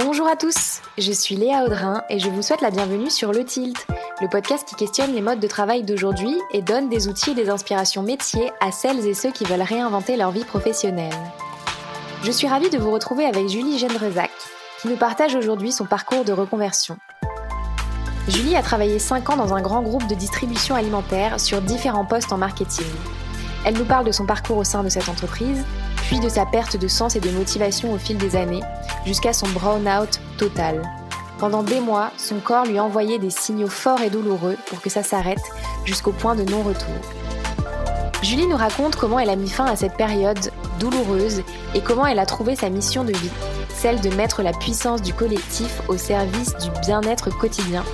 Bonjour à tous, je suis Léa Audrin et je vous souhaite la bienvenue sur Le Tilt, le podcast qui questionne les modes de travail d'aujourd'hui et donne des outils et des inspirations métiers à celles et ceux qui veulent réinventer leur vie professionnelle. Je suis ravie de vous retrouver avec Julie Gendrezac, qui nous partage aujourd'hui son parcours de reconversion. Julie a travaillé 5 ans dans un grand groupe de distribution alimentaire sur différents postes en marketing. Elle nous parle de son parcours au sein de cette entreprise, puis de sa perte de sens et de motivation au fil des années, jusqu'à son brown-out total. Pendant des mois, son corps lui envoyait des signaux forts et douloureux pour que ça s'arrête, jusqu'au point de non-retour. Julie nous raconte comment elle a mis fin à cette période douloureuse et comment elle a trouvé sa mission de vie, celle de mettre la puissance du collectif au service du bien-être quotidien,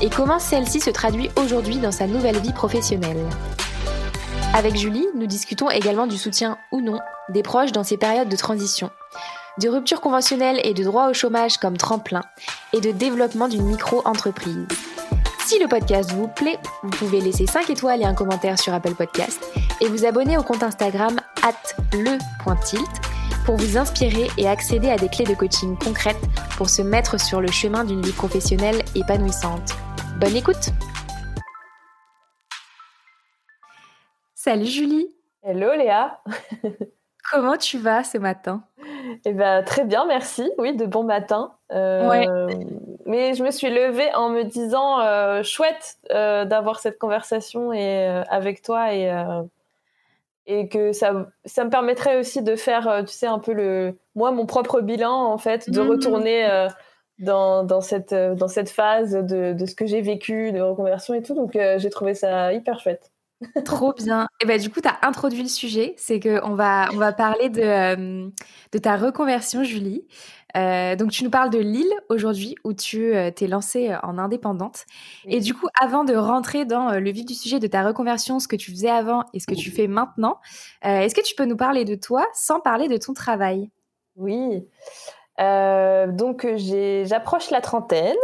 et comment celle-ci se traduit aujourd'hui dans sa nouvelle vie professionnelle. Avec Julie, nous discutons également du soutien ou non des proches dans ces périodes de transition, de rupture conventionnelle et de droit au chômage comme tremplin, et de développement d'une micro-entreprise. Si le podcast vous plaît, vous pouvez laisser 5 étoiles et un commentaire sur Apple Podcast et vous abonner au compte Instagram at le.tilt pour vous inspirer et accéder à des clés de coaching concrètes pour se mettre sur le chemin d'une vie professionnelle épanouissante. Bonne écoute Salut Julie. Hello Léa. Comment tu vas ce matin? Eh ben très bien, merci. Oui, de bon matin. Euh, mais je me suis levée en me disant euh, chouette euh, d'avoir cette conversation et avec toi et et que ça ça me permettrait aussi de faire tu sais un peu le moi mon propre bilan en fait de mmh. retourner dans, dans cette dans cette phase de, de ce que j'ai vécu de reconversion et tout donc j'ai trouvé ça hyper chouette. Trop bien. Et ben du coup, tu as introduit le sujet, c'est qu'on va, on va parler de, euh, de ta reconversion, Julie. Euh, donc, tu nous parles de Lille aujourd'hui, où tu euh, t'es lancée en indépendante. Et du coup, avant de rentrer dans le vif du sujet de ta reconversion, ce que tu faisais avant et ce que tu fais maintenant, est-ce que tu peux nous parler de toi sans parler de ton travail? Oui. donc j'approche la trentaine.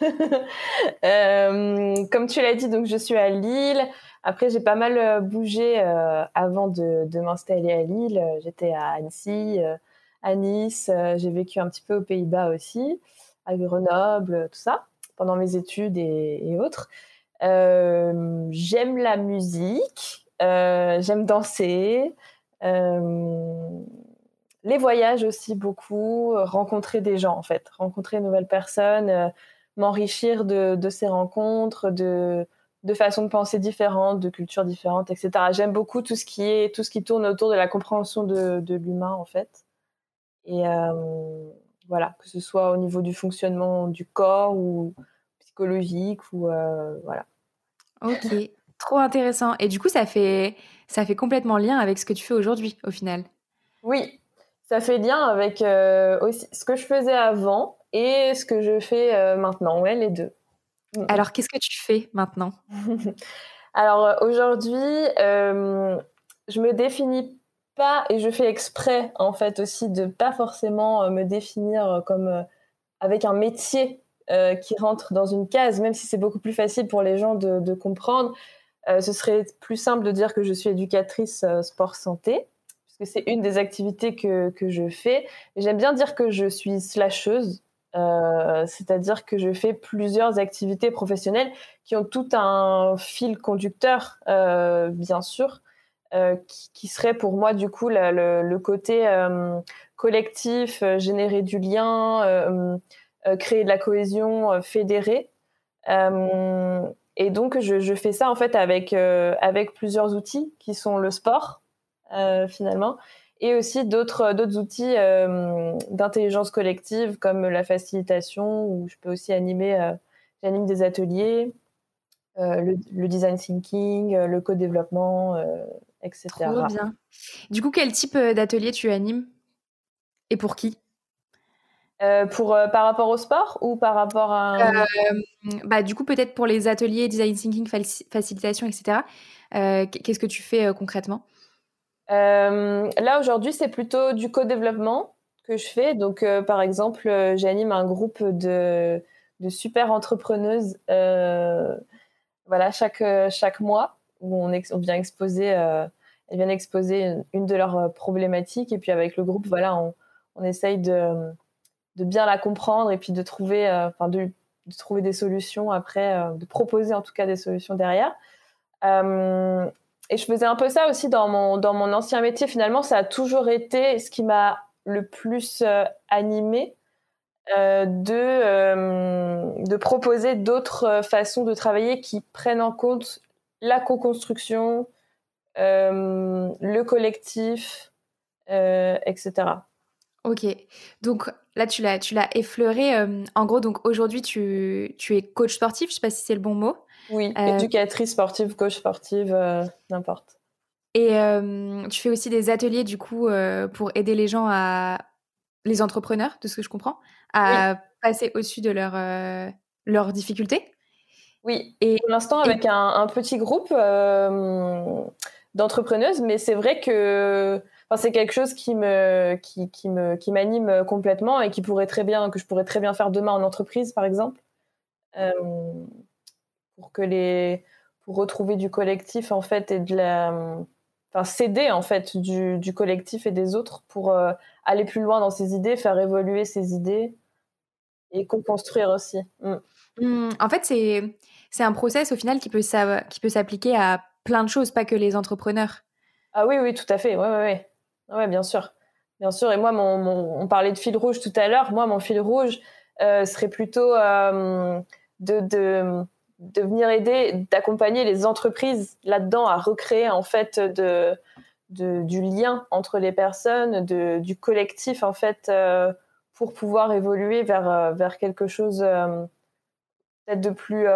comme tu l'as dit, donc je suis à Lille. Après, j'ai pas mal euh, bougé euh, avant de, m'installer à Lille. J'étais à Annecy, euh, à Nice. j'ai vécu un petit peu aux Pays-Bas aussi, à Grenoble, tout ça, pendant mes études et, autres. j'aime la musique, j'aime danser, les voyages aussi beaucoup, rencontrer des gens en fait, rencontrer de nouvelles personnes, m'enrichir de, ces rencontres, de de façons de penser différentes, de cultures différentes, etc. J'aime beaucoup tout ce qui est tout ce qui tourne autour de la compréhension de, l'humain en fait. Et euh, voilà, que ce soit au niveau du fonctionnement du corps ou psychologique ou euh, voilà. Ok, trop intéressant. Et du coup, ça fait ça fait complètement lien avec ce que tu fais aujourd'hui au final. Oui, ça fait lien avec euh, aussi ce que je faisais avant et ce que je fais maintenant. Ouais, les deux. Mm. Alors, qu'est-ce que tu fais maintenant? Alors, euh, aujourd'hui, euh, je me définis pas et je fais exprès, en fait, aussi de pas forcément euh, me définir comme avec un métier qui rentre dans une case, même si c'est beaucoup plus facile pour les gens de, comprendre. ce serait plus simple de dire que je suis éducatrice sport-santé, puisque c'est une des activités que, que je fais. J'aime bien dire que je suis slasheuse, euh, c'est-à-dire que je fais plusieurs activités professionnelles qui ont tout un fil conducteur, euh, bien sûr, euh, qui, serait pour moi du coup le, côté collectif, générer du lien, créer de la cohésion, fédérer. et donc je, je, fais ça en fait avec avec plusieurs outils qui sont le sport finalement et aussi d'autres d'autres outils euh, d'intelligence collective comme la facilitation où je peux aussi animer euh, j'anime des ateliers euh, le, design thinking le co-développement etc Trop bien. Du coup quel type d'atelier tu animes et pour qui? Pour par rapport au sport ou par rapport à bah du coup peut-être pour les ateliers design thinking facilitation etc qu'est-ce que tu fais concrètement? euh, là, aujourd'hui, c'est plutôt du co-développement que je fais. Donc, euh, par exemple, euh, j'anime un groupe de, super entrepreneuses voilà, chaque, chaque mois où on, vient exposer, elles viennent exposer une, de leurs problématiques. Et puis, avec le groupe, voilà, on, essaye de, bien la comprendre et puis de trouver, de, trouver des solutions après, de proposer en tout cas des solutions derrière. Et je faisais un peu ça aussi dans mon, dans mon ancien métier. Finalement, ça a toujours été ce qui m'a le plus animé. de, de proposer d'autres façons de travailler qui prennent en compte la co-construction, euh, le collectif, euh, etc. Ok, donc là tu l'as tu l'as effleuré. Euh, en gros, donc aujourd'hui tu, tu es coach sportif, je sais pas si c'est le bon mot. Oui, éducatrice sportive, coach sportive, n'importe. Et tu fais aussi des ateliers du coup pour aider les gens à les entrepreneurs, de ce que je comprends, à passer au-dessus de leurs leurs difficultés. Oui, et pour l'instant avec un, petit groupe d'entrepreneuses, mais c'est vrai que c'est quelque chose qui me qui, qui me qui m'anime complètement et qui pourrait très bien que je pourrais très bien faire demain en entreprise par exemple euh, pour que les pour retrouver du collectif en fait et de la enfin s'aider en fait du, du, collectif et des autres pour euh, aller plus loin dans ses idées faire évoluer ses idées et co-construire aussi mm. Mmh, en fait c'est c'est un process au final qui peut qui peut s'appliquer à plein de choses, pas que les entrepreneurs. Ah oui, oui, tout à fait. Ouais, ouais, ouais. bien sûr. Bien sûr. Et moi, mon, on parlait de fil rouge tout à l'heure. Moi, mon fil rouge euh, serait plutôt euh, de, de, de, venir aider, d'accompagner les entreprises là-dedans à recréer en fait du lien entre les personnes, du collectif en fait, euh, pour pouvoir évoluer vers, vers quelque chose peut-être de plus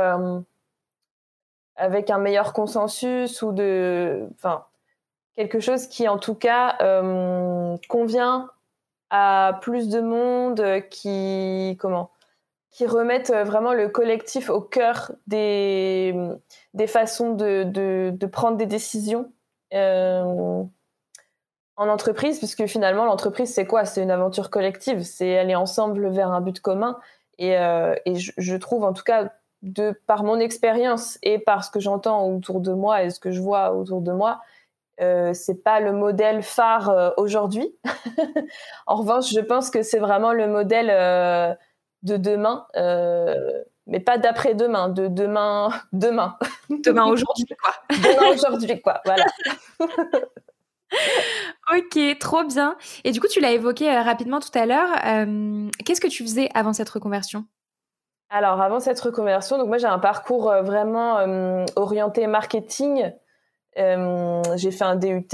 avec un meilleur consensus ou de, enfin, quelque chose qui en tout cas euh, convient à plus de monde, qui comment, qui remettent vraiment le collectif au cœur des des façons de de, prendre des décisions. Euh, en entreprise, puisque finalement l'entreprise c'est quoi? C'est une aventure collective, c'est aller ensemble vers un but commun. Et, euh, et je, trouve en tout cas de par mon expérience et par ce que j'entends autour de moi et ce que je vois autour de moi, euh, c'est pas le modèle phare euh, aujourd'hui. en revanche, je pense que c'est vraiment le modèle euh, de demain, euh, mais pas d'après-demain, de demain, demain. Demain aujourd'hui, quoi. demain aujourd'hui, quoi. Voilà. ok, trop bien. Et du coup, tu l'as évoqué rapidement tout à l'heure. Qu'est-ce que tu faisais avant cette reconversion? Alors, avant cette reconversion, donc moi j'ai un parcours euh, vraiment euh, orienté marketing. Euh, j'ai fait un DUT,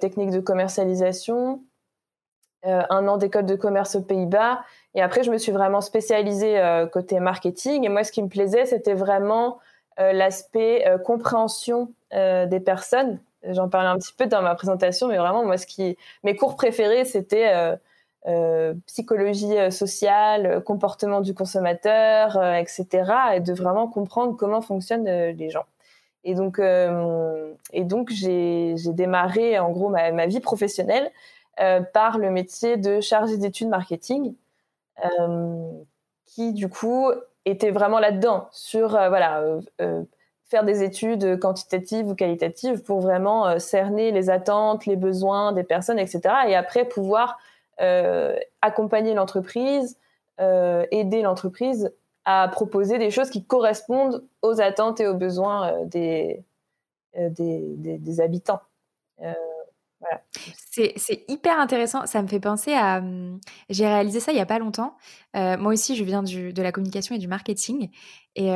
technique de commercialisation, un an d'école de commerce aux Pays-Bas. Et après, je me suis vraiment spécialisée côté marketing. Et moi, ce qui me plaisait, c'était vraiment l'aspect compréhension des personnes. J'en parlais un petit peu dans ma présentation, mais vraiment, moi, ce qui, mes cours préférés, c'était euh, psychologie euh, sociale, euh, comportement du consommateur, etc. Et de vraiment comprendre comment fonctionnent les gens. Et donc, et donc j'ai démarré en gros ma, vie professionnelle par le métier de chargé d'études marketing, qui du coup était vraiment là-dedans sur voilà faire des études quantitatives ou qualitatives pour vraiment cerner les attentes, les besoins des personnes, etc. Et après pouvoir euh, accompagner l'entreprise, euh, aider l'entreprise à proposer des choses qui correspondent aux attentes et aux besoins euh, des, des, habitants. Voilà. C'est hyper intéressant. Ça me fait penser à. Hum, j'ai réalisé ça il n'y a pas longtemps. moi aussi, je viens du, de la communication et du marketing. Et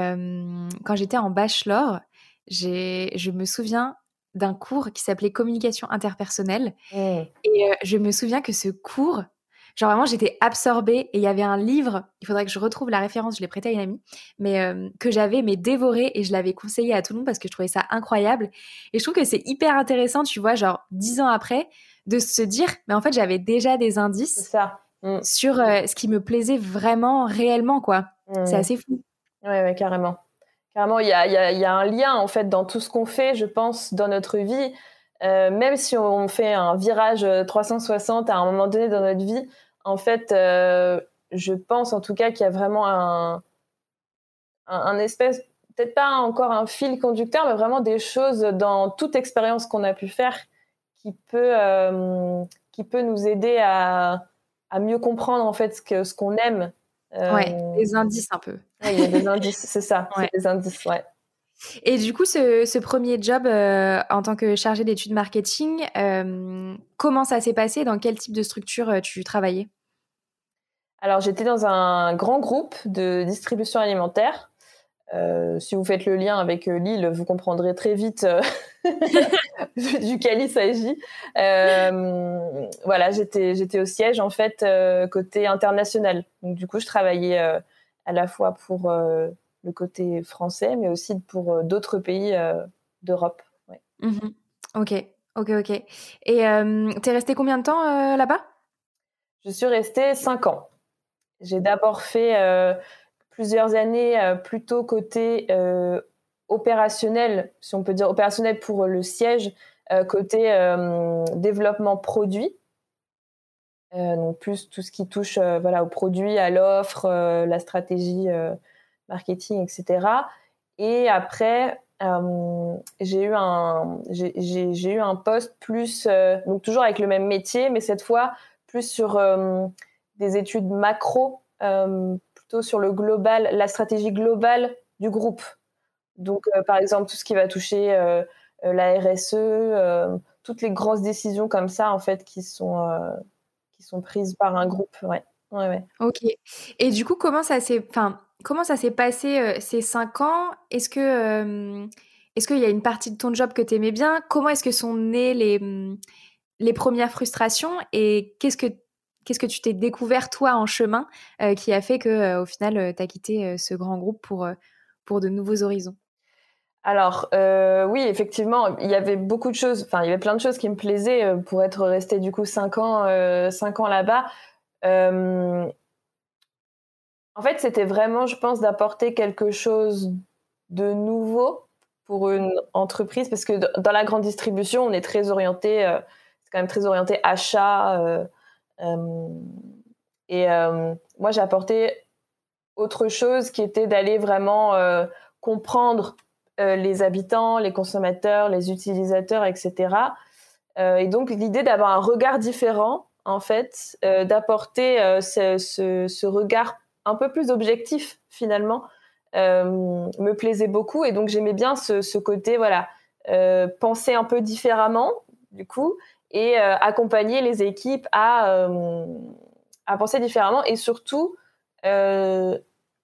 quand j'étais en bachelor, je me souviens d'un cours qui s'appelait communication interpersonnelle. Mmh. Et euh, je me souviens que ce cours, genre vraiment, j'étais absorbée et il y avait un livre, il faudrait que je retrouve la référence, je l'ai prêté à une amie, mais euh, que j'avais mais dévoré et je l'avais conseillé à tout le monde parce que je trouvais ça incroyable. Et je trouve que c'est hyper intéressant, tu vois, genre dix ans après, de se dire, mais en fait, j'avais déjà des indices ça. Mmh. sur euh, ce qui me plaisait vraiment, réellement, quoi. C'est mmh. assez fou. Ouais, ouais, carrément. Carrément, il y a, y, y a, un lien en fait dans tout ce qu'on fait, je pense, dans notre vie. Euh, même si on fait un virage 360 à un moment donné dans notre vie, en fait, euh, je pense en tout cas qu'il y a vraiment un, un, espèce, peut-être pas encore un fil conducteur, mais vraiment des choses dans toute expérience qu'on a pu faire qui peut, euh, qui peut nous aider à, à mieux comprendre en fait ce que ce qu'on aime. Ouais, des indices un peu. il y a des indices, c'est ça, des indices, ouais. Et du coup, ce, premier job en tant que chargé d'études marketing, comment ça s'est passé? Dans quel type de structure tu travaillais? Alors, j'étais dans un grand groupe de distribution alimentaire. Euh, si vous faites le lien avec euh, Lille, vous comprendrez très vite euh, duquel il s'agit. voilà, j'étais j'étais au siège en fait côté international. Donc du coup, je travaillais à la fois pour le côté français, mais aussi pour d'autres pays d'Europe. Mmh ok, ok, ok. Et t'es resté combien de temps là-bas? Je suis restée cinq ans. J'ai d'abord fait plusieurs années euh, plutôt côté euh, opérationnel, si on peut dire opérationnel pour le siège, euh, côté développement produit. donc plus tout ce qui touche voilà, au produit, à l'offre, la stratégie marketing, etc. Et après, j'ai eu un j'ai eu un poste plus donc toujours avec le même métier mais cette fois plus sur des études macro sur le global, la stratégie globale du groupe. Donc, euh, par exemple, tout ce qui va toucher euh, euh, la RSE, toutes les grosses décisions comme ça, en fait, qui sont, qui sont prises par un groupe. Ouais. Ouais, ouais. Ok. Et du coup, comment ça s'est, enfin, comment ça s'est passé ces cinq ans? Est-ce que, est-ce qu'il y a une partie de ton job que tu aimais bien? Comment est-ce que sont nées les, les premières frustrations? Et qu'est-ce que Qu'est-ce que tu t'es découvert toi en chemin euh, qui a fait que euh, au final euh, tu as quitté ce grand groupe pour, pour de nouveaux horizons? Alors oui, effectivement, il y avait beaucoup de choses, enfin il y avait plein de choses qui me plaisaient pour être resté du coup cinq ans, cinq ans là-bas. En fait, c'était vraiment, je pense, d'apporter quelque chose de nouveau pour une entreprise parce que dans la grande distribution, on est très orienté, c'est quand même très orienté achat euh, et euh, moi, j'ai apporté autre chose qui était d'aller vraiment euh, comprendre les habitants, les consommateurs, les utilisateurs, etc. et donc, l'idée d'avoir un regard différent, en fait, d'apporter ce, regard un peu plus objectif, finalement, me plaisait beaucoup. Et donc, j'aimais bien ce, côté, voilà, penser un peu différemment, du coup, et euh, accompagner les équipes à, euh, penser différemment et surtout euh,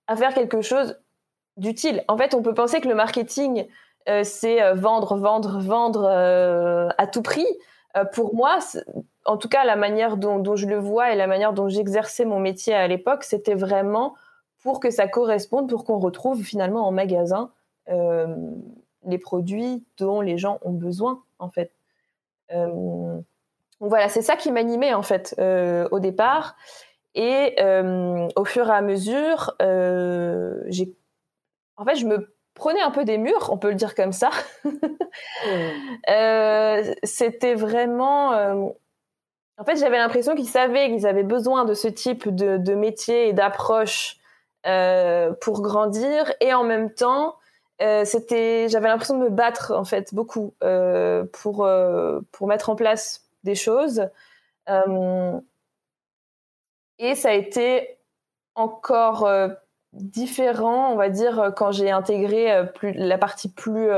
à faire quelque chose d'utile. En fait, on peut penser que le marketing, c'est vendre, vendre, vendre à tout prix. Pour moi, en tout cas, la manière dont, je le vois et la manière dont j'exerçais mon métier à l'époque, c'était vraiment pour que ça corresponde, pour qu'on retrouve finalement en magasin les produits dont les gens ont besoin, en fait. Euh, voilà, c'est ça qui m'animait en fait euh, au départ. Et euh, au fur et à mesure, en fait, je me prenais un peu des murs, on peut le dire comme ça. c'était vraiment. en fait, j'avais l'impression qu'ils savaient qu'ils avaient besoin de ce type de, de métier et d'approche pour grandir, et en même temps, euh, c'était, j'avais l'impression de me battre en fait beaucoup euh, pour euh, pour mettre en place des choses. et ça a été encore différent, on va dire, quand j'ai intégré plus, la partie plus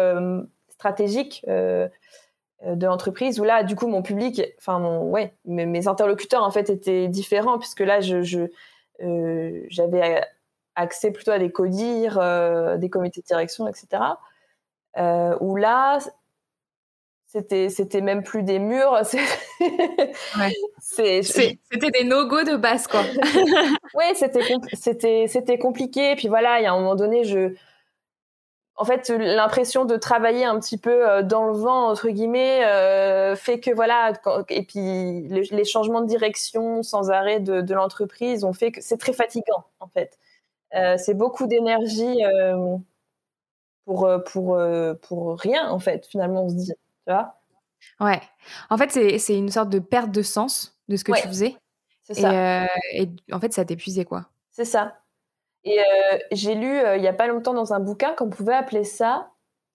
stratégique de l'entreprise où là du coup mon public enfin mon ouais mes, mes, interlocuteurs en fait étaient différents puisque là je, euh, j'avais accès plutôt à des codires, euh, des comités de direction, etc. Euh, où là, c'était c'était même plus des murs. C'était des no-go de base quoi. Oui c'était c'était c'était compliqué. Puis voilà il y a un moment donné je en fait l'impression de travailler un petit peu euh, dans le vent entre guillemets fait que voilà et puis les, changements de direction sans arrêt de, de l'entreprise ont fait que c'est très fatigant en fait. Euh, c'est beaucoup d'énergie euh, pour, euh, pour, pour rien, en fait, finalement, on se dit. Tu vois? Ouais. En fait, c'est une sorte de perte de sens de ce que tu faisais. C'est ça. Et, en fait, ça t'épuisait, quoi. C'est ça. Et j'ai lu il n'y a pas longtemps dans un bouquin qu'on pouvait appeler ça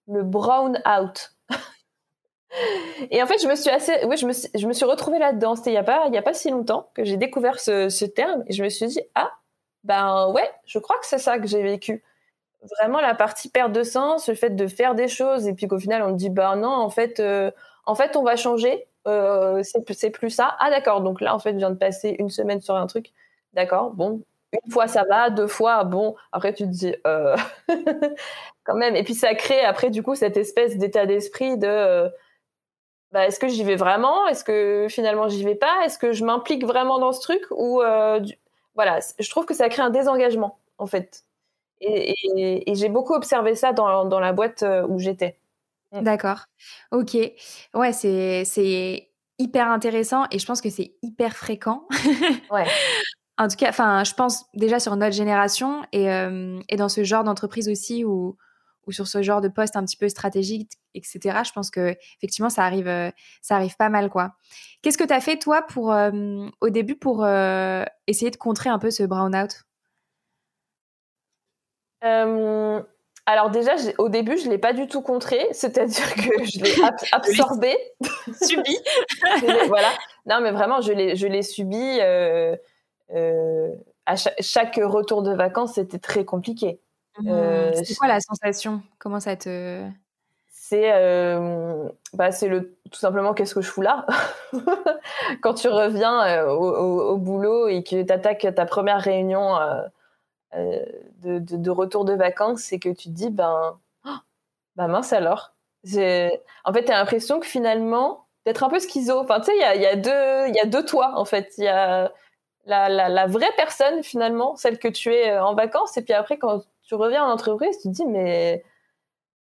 le brown out. Et en fait, je me suis assez, oui, je me suis, je me suis retrouvée là-dedans. C'était il y a pas, il y a pas si longtemps que j'ai découvert ce, ce, terme et je me suis dit ah ben ouais, je crois que c'est ça que j'ai vécu. Vraiment la partie perte de sens, le fait de faire des choses et puis qu'au final on me dit bah non en fait, euh, en fait on va changer, euh, c'est plus ça. Ah d'accord, donc là en fait je viens de passer une semaine sur un truc. D'accord, bon, une fois ça va, deux fois bon. Après tu te dis euh, quand même. Et puis ça crée après du coup cette espèce d'état d'esprit de bah, est-ce que j'y vais vraiment? Est-ce que finalement j'y vais pas? Est-ce que je m'implique vraiment dans ce truc? Ou voilà, je trouve que ça crée un désengagement en fait. Et, j'ai beaucoup observé ça dans, dans la boîte où j'étais. Mm. D'accord. Ok. Ouais, c'est hyper intéressant et je pense que c'est hyper fréquent. ouais. En tout cas, enfin, je pense déjà sur notre génération et, et dans ce genre d'entreprise aussi où, ou sur ce genre de poste un petit peu stratégique, etc. Je pense que effectivement ça arrive, euh, ça arrive pas mal quoi. Qu'est-ce que tu as fait toi pour euh, au début pour euh, essayer de contrer un peu ce brown out alors déjà, au début, je l'ai pas du tout contré, c'est-à-dire que je l'ai absorbé, subi. voilà. Non, mais vraiment, je l'ai, je l'ai subi. à chaque, retour de vacances, c'était très compliqué. Mmh. Euh, c'est quoi la sensation? Comment ça te c'est euh, bah, c'est le tout simplement qu'est-ce que je fous là quand tu reviens euh, au, boulot et que tu attaques ta première réunion de, de, retour de vacances et que tu te dis ben oh, bah mince alors en fait tu as l'impression que finalement d'être un peu schizo enfin tu sais il y a, y, a y a deux toi en fait il y a la, vraie personne finalement celle que tu es en vacances et puis après quand tu reviens en entreprise, tu te dis, mais,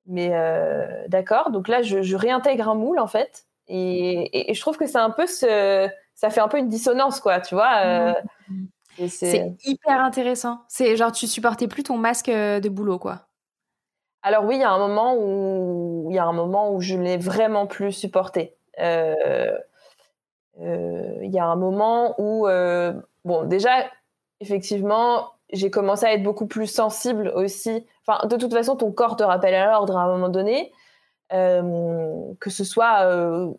mais euh, d'accord, donc là, je, réintègre un moule, en fait. Et, je trouve que c'est un peu ça fait un peu une dissonance, quoi, tu vois. Euh, mmh. C'est hyper intéressant. C'est genre, tu supportais plus ton masque euh, de boulot, quoi. Alors oui, il y a un moment où il y a un moment où je l'ai vraiment plus supporté. Il y a un moment où, bon, déjà, effectivement, j'ai commencé à être beaucoup plus sensible aussi. Enfin, de toute façon, ton corps te rappelle à l'ordre à un moment donné, euh, que ce soit euh,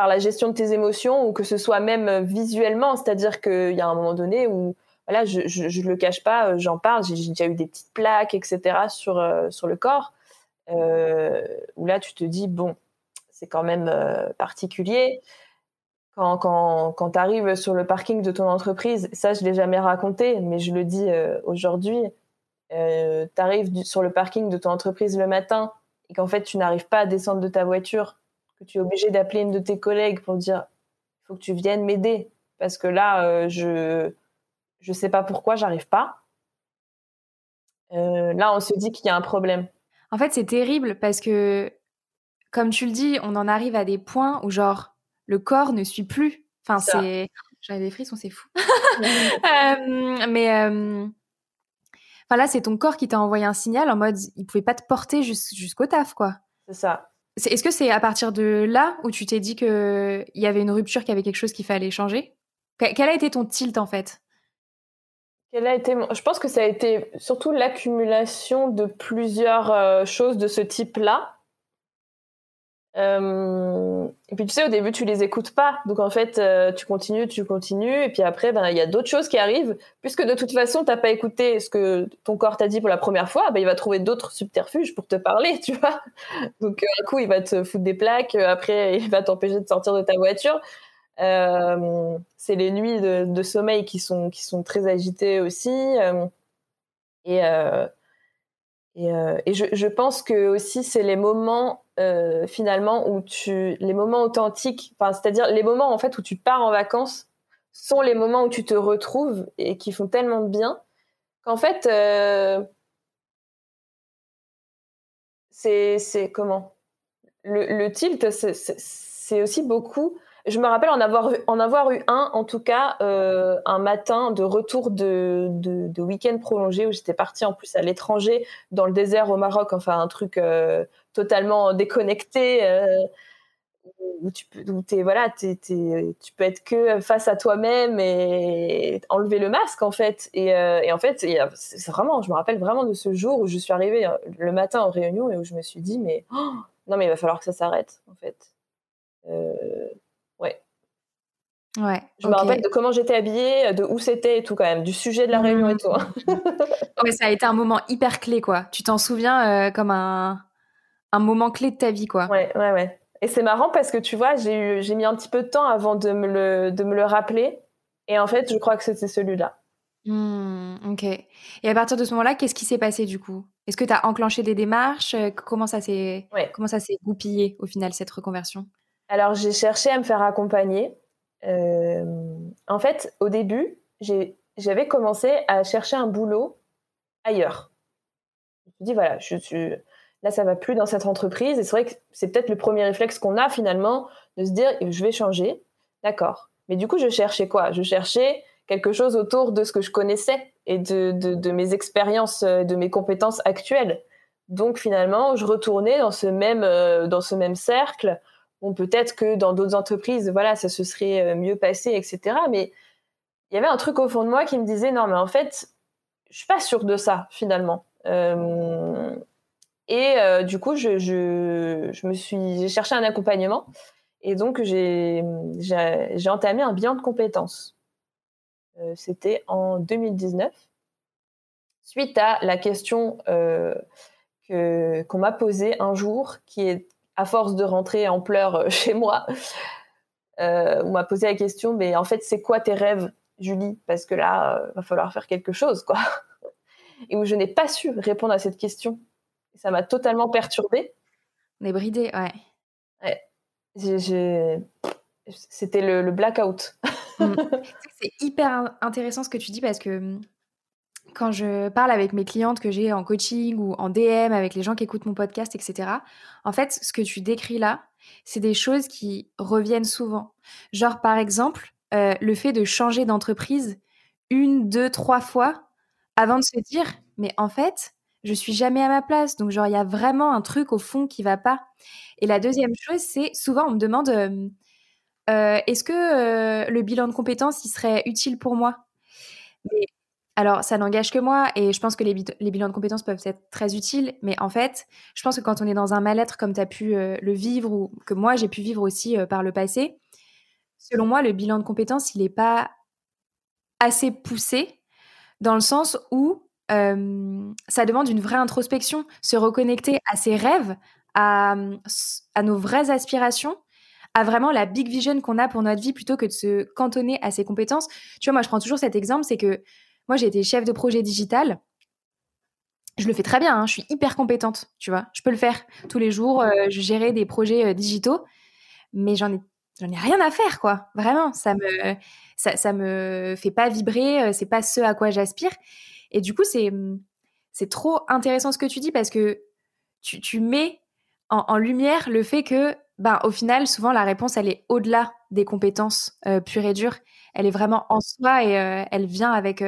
par la gestion de tes émotions ou que ce soit même visuellement. C'est-à-dire qu'il y a un moment donné où, voilà, je ne le cache pas, euh, j'en parle, j'ai déjà eu des petites plaques, etc. sur, sur le corps, où là, tu te dis, bon, c'est quand même particulier quand, quand, quand tu arrives sur le parking de ton entreprise, ça je l'ai jamais raconté, mais je le dis euh, aujourd'hui, euh, tu arrives sur le parking de ton entreprise le matin et qu'en fait tu n'arrives pas à descendre de ta voiture, que tu es obligé d'appeler une de tes collègues pour dire il faut que tu viennes m'aider parce que là euh, je je sais pas pourquoi j'arrive pas. là on se dit qu'il y a un problème. En fait c'est terrible parce que comme tu le dis, on en arrive à des points où genre le corps ne suit plus. Enfin, c'est. J'avais des frissons, c'est fou. euh, mais. Euh... Enfin, là, c'est ton corps qui t'a envoyé un signal en mode il pouvait pas te porter jusqu'au taf, quoi. C'est ça. Est-ce que c'est à partir de là où tu t'es dit qu'il y avait une rupture, qu'il y avait quelque chose qu'il fallait changer? Quel a été ton tilt, en fait? Quel a été Je pense que ça a été surtout l'accumulation de plusieurs euh, choses de ce type-là euh, et puis tu sais, au début, tu les écoutes pas. Donc en fait, euh, tu continues, tu continues. Et puis après, ben, il y a d'autres choses qui arrivent. Puisque de toute façon, t'as pas écouté ce que ton corps t'a dit pour la première fois, ben, il va trouver d'autres subterfuges pour te parler, tu vois. Donc un coup, il va te foutre des plaques. Après, il va t'empêcher de sortir de ta voiture. Euh, c'est les nuits de, sommeil qui sont, qui sont très agitées aussi. et et, et je, pense que aussi, c'est les moments euh, finalement où tu les moments authentiques, enfin c'est-à-dire les moments en fait où tu pars en vacances sont les moments où tu te retrouves et qui font tellement de bien qu'en fait euh, c'est comment? Le tilt c'est aussi beaucoup je me rappelle en avoir, en avoir eu un, en tout cas, euh, un matin de retour de, de, week-end prolongé où j'étais partie en plus à l'étranger, dans le désert au Maroc, enfin un truc euh, totalement déconnecté, euh, où tu peux, où es, voilà, tu peux être que face à toi-même et enlever le masque en fait. Et, en fait, c'est vraiment, je me rappelle vraiment de ce jour où je suis arrivée le matin en réunion et où je me suis dit, mais oh, non mais il va falloir que ça s'arrête en fait. Ouais. Je me rappelle de comment j'étais habillée, de où c'était et tout quand même, du sujet de la réunion et tout. Hein. ouais, ça a été un moment hyper clé quoi. Tu t'en souviens comme un, un moment clé de ta vie quoi. Ouais, ouais, ouais. Et c'est marrant parce que tu vois, j'ai mis un petit peu de temps avant de me le, de me le rappeler. Et en fait, je crois que c'était celui-là. Mmh, ok. Et à partir de ce moment-là, qu'est-ce qui s'est passé du coup? Est-ce que tu as enclenché des démarches? Comment ça s'est comment ça s'est goupillé au final cette reconversion? Alors j'ai cherché à me faire accompagner. Euh, en fait, au début, j'avais commencé à chercher un boulot ailleurs. Je me dit voilà, là ça va plus dans cette entreprise et c'est vrai que c'est peut-être le premier réflexe qu'on a finalement de se dire je vais changer. D'accord. Mais du coup, je cherchais quoi? Je cherchais quelque chose autour de ce que je connaissais et de, de, mes expériences, euh, de mes compétences actuelles. Donc finalement, je retournais dans ce même, euh, dans ce même cercle. Bon, peut-être que dans d'autres entreprises, voilà, ça se serait euh, mieux passé, etc. Mais il y avait un truc au fond de moi qui me disait non, mais en fait, je suis pas sûre de ça finalement. et du coup, je, je, je me suis, j'ai cherché un accompagnement et donc j'ai, j'ai entamé un bilan de compétences. Euh, c'était en 2019, suite à la question euh, que, qu'on m'a posée un jour, qui est à force de rentrer en pleurs euh, chez moi, on m'a posé la question, mais en fait, c'est quoi tes rêves, Julie? Parce que là, il va falloir faire quelque chose, quoi. Et où je n'ai pas su répondre à cette question. Ça m'a totalement perturbée. On est bridé, ouais. ouais. C'était le, le blackout. Mm. c'est hyper intéressant ce que tu dis parce que mm, quand je parle avec mes clientes que j'ai en coaching ou en DM, avec les gens qui écoutent mon podcast, etc., en fait, ce que tu décris là, c'est des choses qui reviennent souvent. Genre, par exemple, euh, le fait de changer d'entreprise une, deux, trois fois avant de se dire, mais en fait, je suis jamais à ma place. Donc, genre, il y a vraiment un truc au fond qui va pas. Et la deuxième chose, c'est souvent, on me demande, euh, euh, est-ce que le bilan de compétences, il serait utile pour moi? Alors, ça n'engage que moi et je pense que les, bilans de compétences peuvent être très utiles, mais en fait, je pense que quand on est dans un mal-être comme tu as pu euh, le vivre ou que moi j'ai pu vivre aussi par le passé, selon moi, le bilan de compétences, il n'est pas assez poussé dans le sens où ça demande une vraie introspection, se reconnecter à ses rêves, à nos vraies aspirations à vraiment la big vision qu'on a pour notre vie plutôt que de se cantonner à ses compétences. Tu vois, moi, je prends toujours cet exemple, c'est que moi, j'ai été chef de projet digital. Je le fais très bien, hein, je suis hyper compétente, tu vois. Je peux le faire tous les jours, euh, je gérais des projets euh, digitaux, mais j'en ai ai rien à faire quoi vraiment ça me ça, ça me fait pas vibrer euh, c'est pas ce à quoi j'aspire et du coup c'est c'est trop intéressant ce que tu dis parce que tu, tu mets en, lumière le fait que ben, au final, souvent, la réponse, elle est au-delà des compétences euh, pures et dures. Elle est vraiment en soi et elle vient avec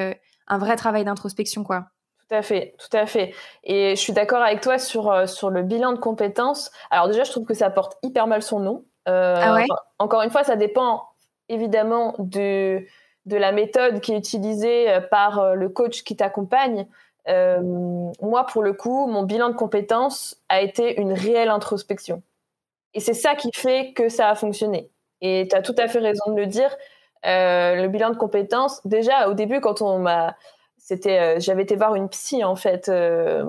un vrai travail d'introspection, quoi. Tout à fait, tout à fait. Et je suis d'accord avec toi sur, sur le bilan de compétences. Alors déjà, je trouve que ça porte hyper mal son nom. ah ouais? encore une fois, ça dépend évidemment de, de la méthode qui est utilisée par le coach qui t'accompagne. moi, pour le coup, mon bilan de compétences a été une réelle introspection. Et c'est ça qui fait que ça a fonctionné. Et tu as tout à fait raison de le dire. Euh, le bilan de compétences, déjà au début, quand on m'a. C'était, euh, j'avais été voir une psy en fait euh,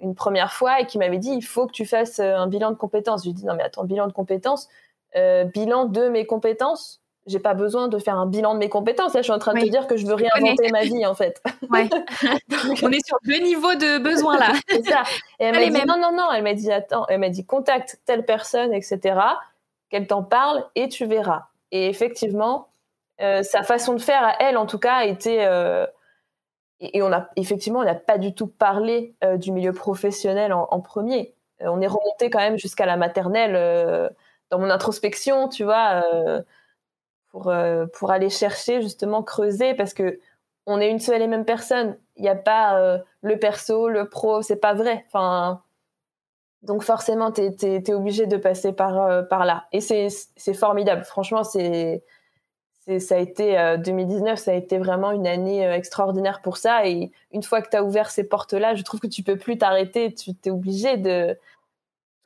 une première fois et qui m'avait dit il faut que tu fasses un bilan de compétences. Je lui ai dit non mais attends bilan de compétences, bilan de mes compétences j'ai pas besoin de faire un bilan de mes compétences. Là, je suis en train de te dire que je veux réinventer ma vie, en fait. Ouais. on est sur deux niveaux de besoins là. c'est ça. Et elle m'a dit non, non, non. Elle m'a dit attends, elle m'a dit contacte telle personne, etc. Qu'elle t'en parle et tu verras. Et effectivement, euh, sa façon de faire à elle, en tout cas, a été euh, et, on a effectivement, on n'a pas du tout parlé euh, du milieu professionnel en, premier. on est remonté quand même jusqu'à la maternelle dans mon introspection, tu vois pour, pour aller chercher, justement, creuser, parce que on est une seule et même personne. Il n'y a pas le perso, le pro, c'est pas vrai. Enfin, donc forcément, tu es, obligé de passer par, par là. Et c'est formidable. Franchement, c'est ça a été 2019, ça a été vraiment une année extraordinaire pour ça. Et une fois que tu as ouvert ces portes-là, je trouve que tu peux plus t'arrêter. Tu es obligé de,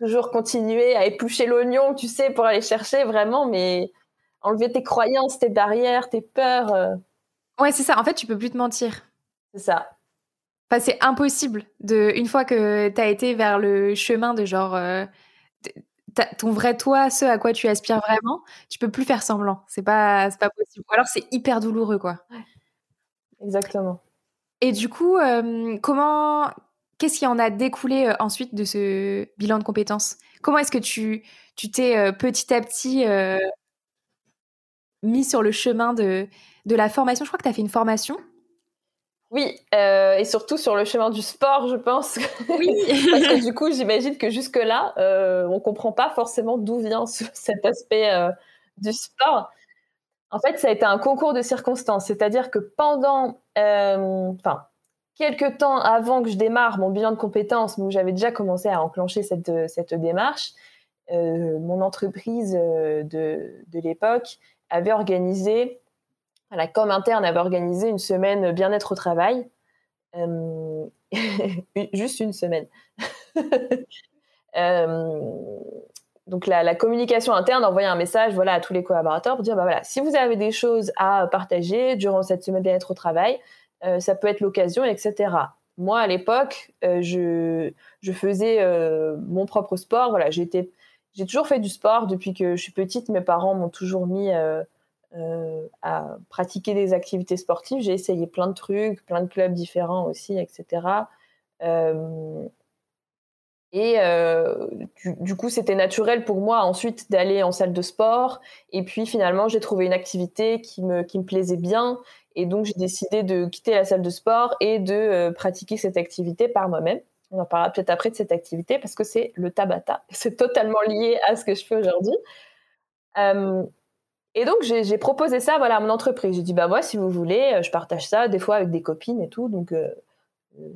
toujours continuer à éplucher l'oignon, tu sais, pour aller chercher vraiment, mais enlever tes croyances, tes barrières, tes peurs. Euh. Ouais, c'est ça. En fait, tu peux plus te mentir. C'est ça. Enfin, c'est impossible de, une fois que tu as été vers le chemin de genre euh, ton vrai toi, ce à quoi tu aspires vraiment, tu peux plus faire semblant. C'est pas, pas possible. Ou alors c'est hyper douloureux, quoi. Exactement. Et du coup, euh, comment, qu'est-ce qui en a découlé ensuite de ce bilan de compétences? Comment est-ce que tu, tu t'es petit à petit mis sur le chemin de, de la formation? Je crois que tu as fait une formation. Oui, euh, et surtout sur le chemin du sport, je pense. Oui. Parce que du coup, j'imagine que jusque-là, euh, on comprend pas forcément d'où vient cet aspect euh, du sport. En fait, ça a été un concours de circonstances. C'est-à-dire que pendant, enfin, quelques temps avant que je démarre mon bilan de compétences, où j'avais déjà commencé à enclencher cette, cette démarche, mon entreprise de, de l'époque avait organisé, la com interne avait organisé une semaine bien-être au travail. Euh, juste une semaine. Euh, donc la, communication interne envoyait un message voilà, à tous les collaborateurs pour dire bah voilà, si vous avez des choses à partager durant cette semaine bien-être au travail, euh, ça peut être l'occasion, etc. Moi, à l'époque, je, faisais mon propre sport. Voilà, j'ai toujours fait du sport depuis que je suis petite. Mes parents m'ont toujours mis euh, euh, à pratiquer des activités sportives. J'ai essayé plein de trucs, plein de clubs différents aussi, etc. et euh, du, coup, c'était naturel pour moi ensuite d'aller en salle de sport. Et puis finalement, j'ai trouvé une activité qui me, qui me plaisait bien. Et donc, j'ai décidé de quitter la salle de sport et de pratiquer cette activité par moi-même. On en parlera peut-être après de cette activité parce que c'est le Tabata. C'est totalement lié à ce que je fais aujourd'hui. Euh, et donc, j'ai proposé ça à mon entreprise. J'ai dit, bah moi, si vous voulez, euh, je partage ça des fois avec des copines et tout. Donc, euh,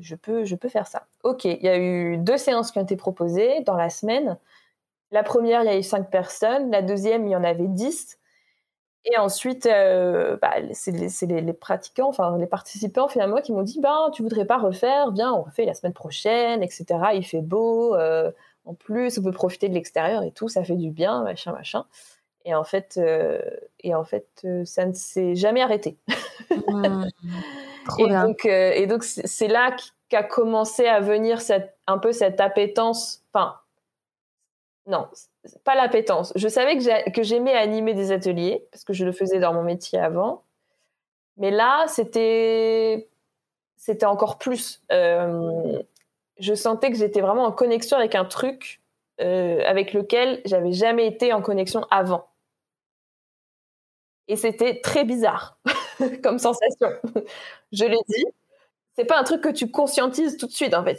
je, peux, je peux faire ça. OK, il y a eu deux séances qui ont été proposées dans la semaine. La première, il y a eu cinq personnes. La deuxième, il y en avait dix. Et ensuite, euh, bah, c'est les, pratiquants, enfin les participants finalement qui m'ont dit ben, Tu voudrais pas refaire? Viens, on refait la semaine prochaine, etc. Il fait beau, euh, en plus, on peut profiter de l'extérieur et tout, ça fait du bien, machin, machin. Et en fait, euh, et en fait ça ne s'est jamais arrêté. Mmh. et, donc, et donc, c'est là qu'a commencé à venir cette, un peu cette appétence, enfin, non, pas l'appétence. Je savais que j'aimais animer des ateliers parce que je le faisais dans mon métier avant. Mais là, c'était encore plus. Euh, je sentais que j'étais vraiment en connexion avec un truc euh, avec lequel j'avais jamais été en connexion avant. Et c'était très bizarre comme sensation. je l'ai dit. C'est pas un truc que tu conscientises tout de suite. En fait,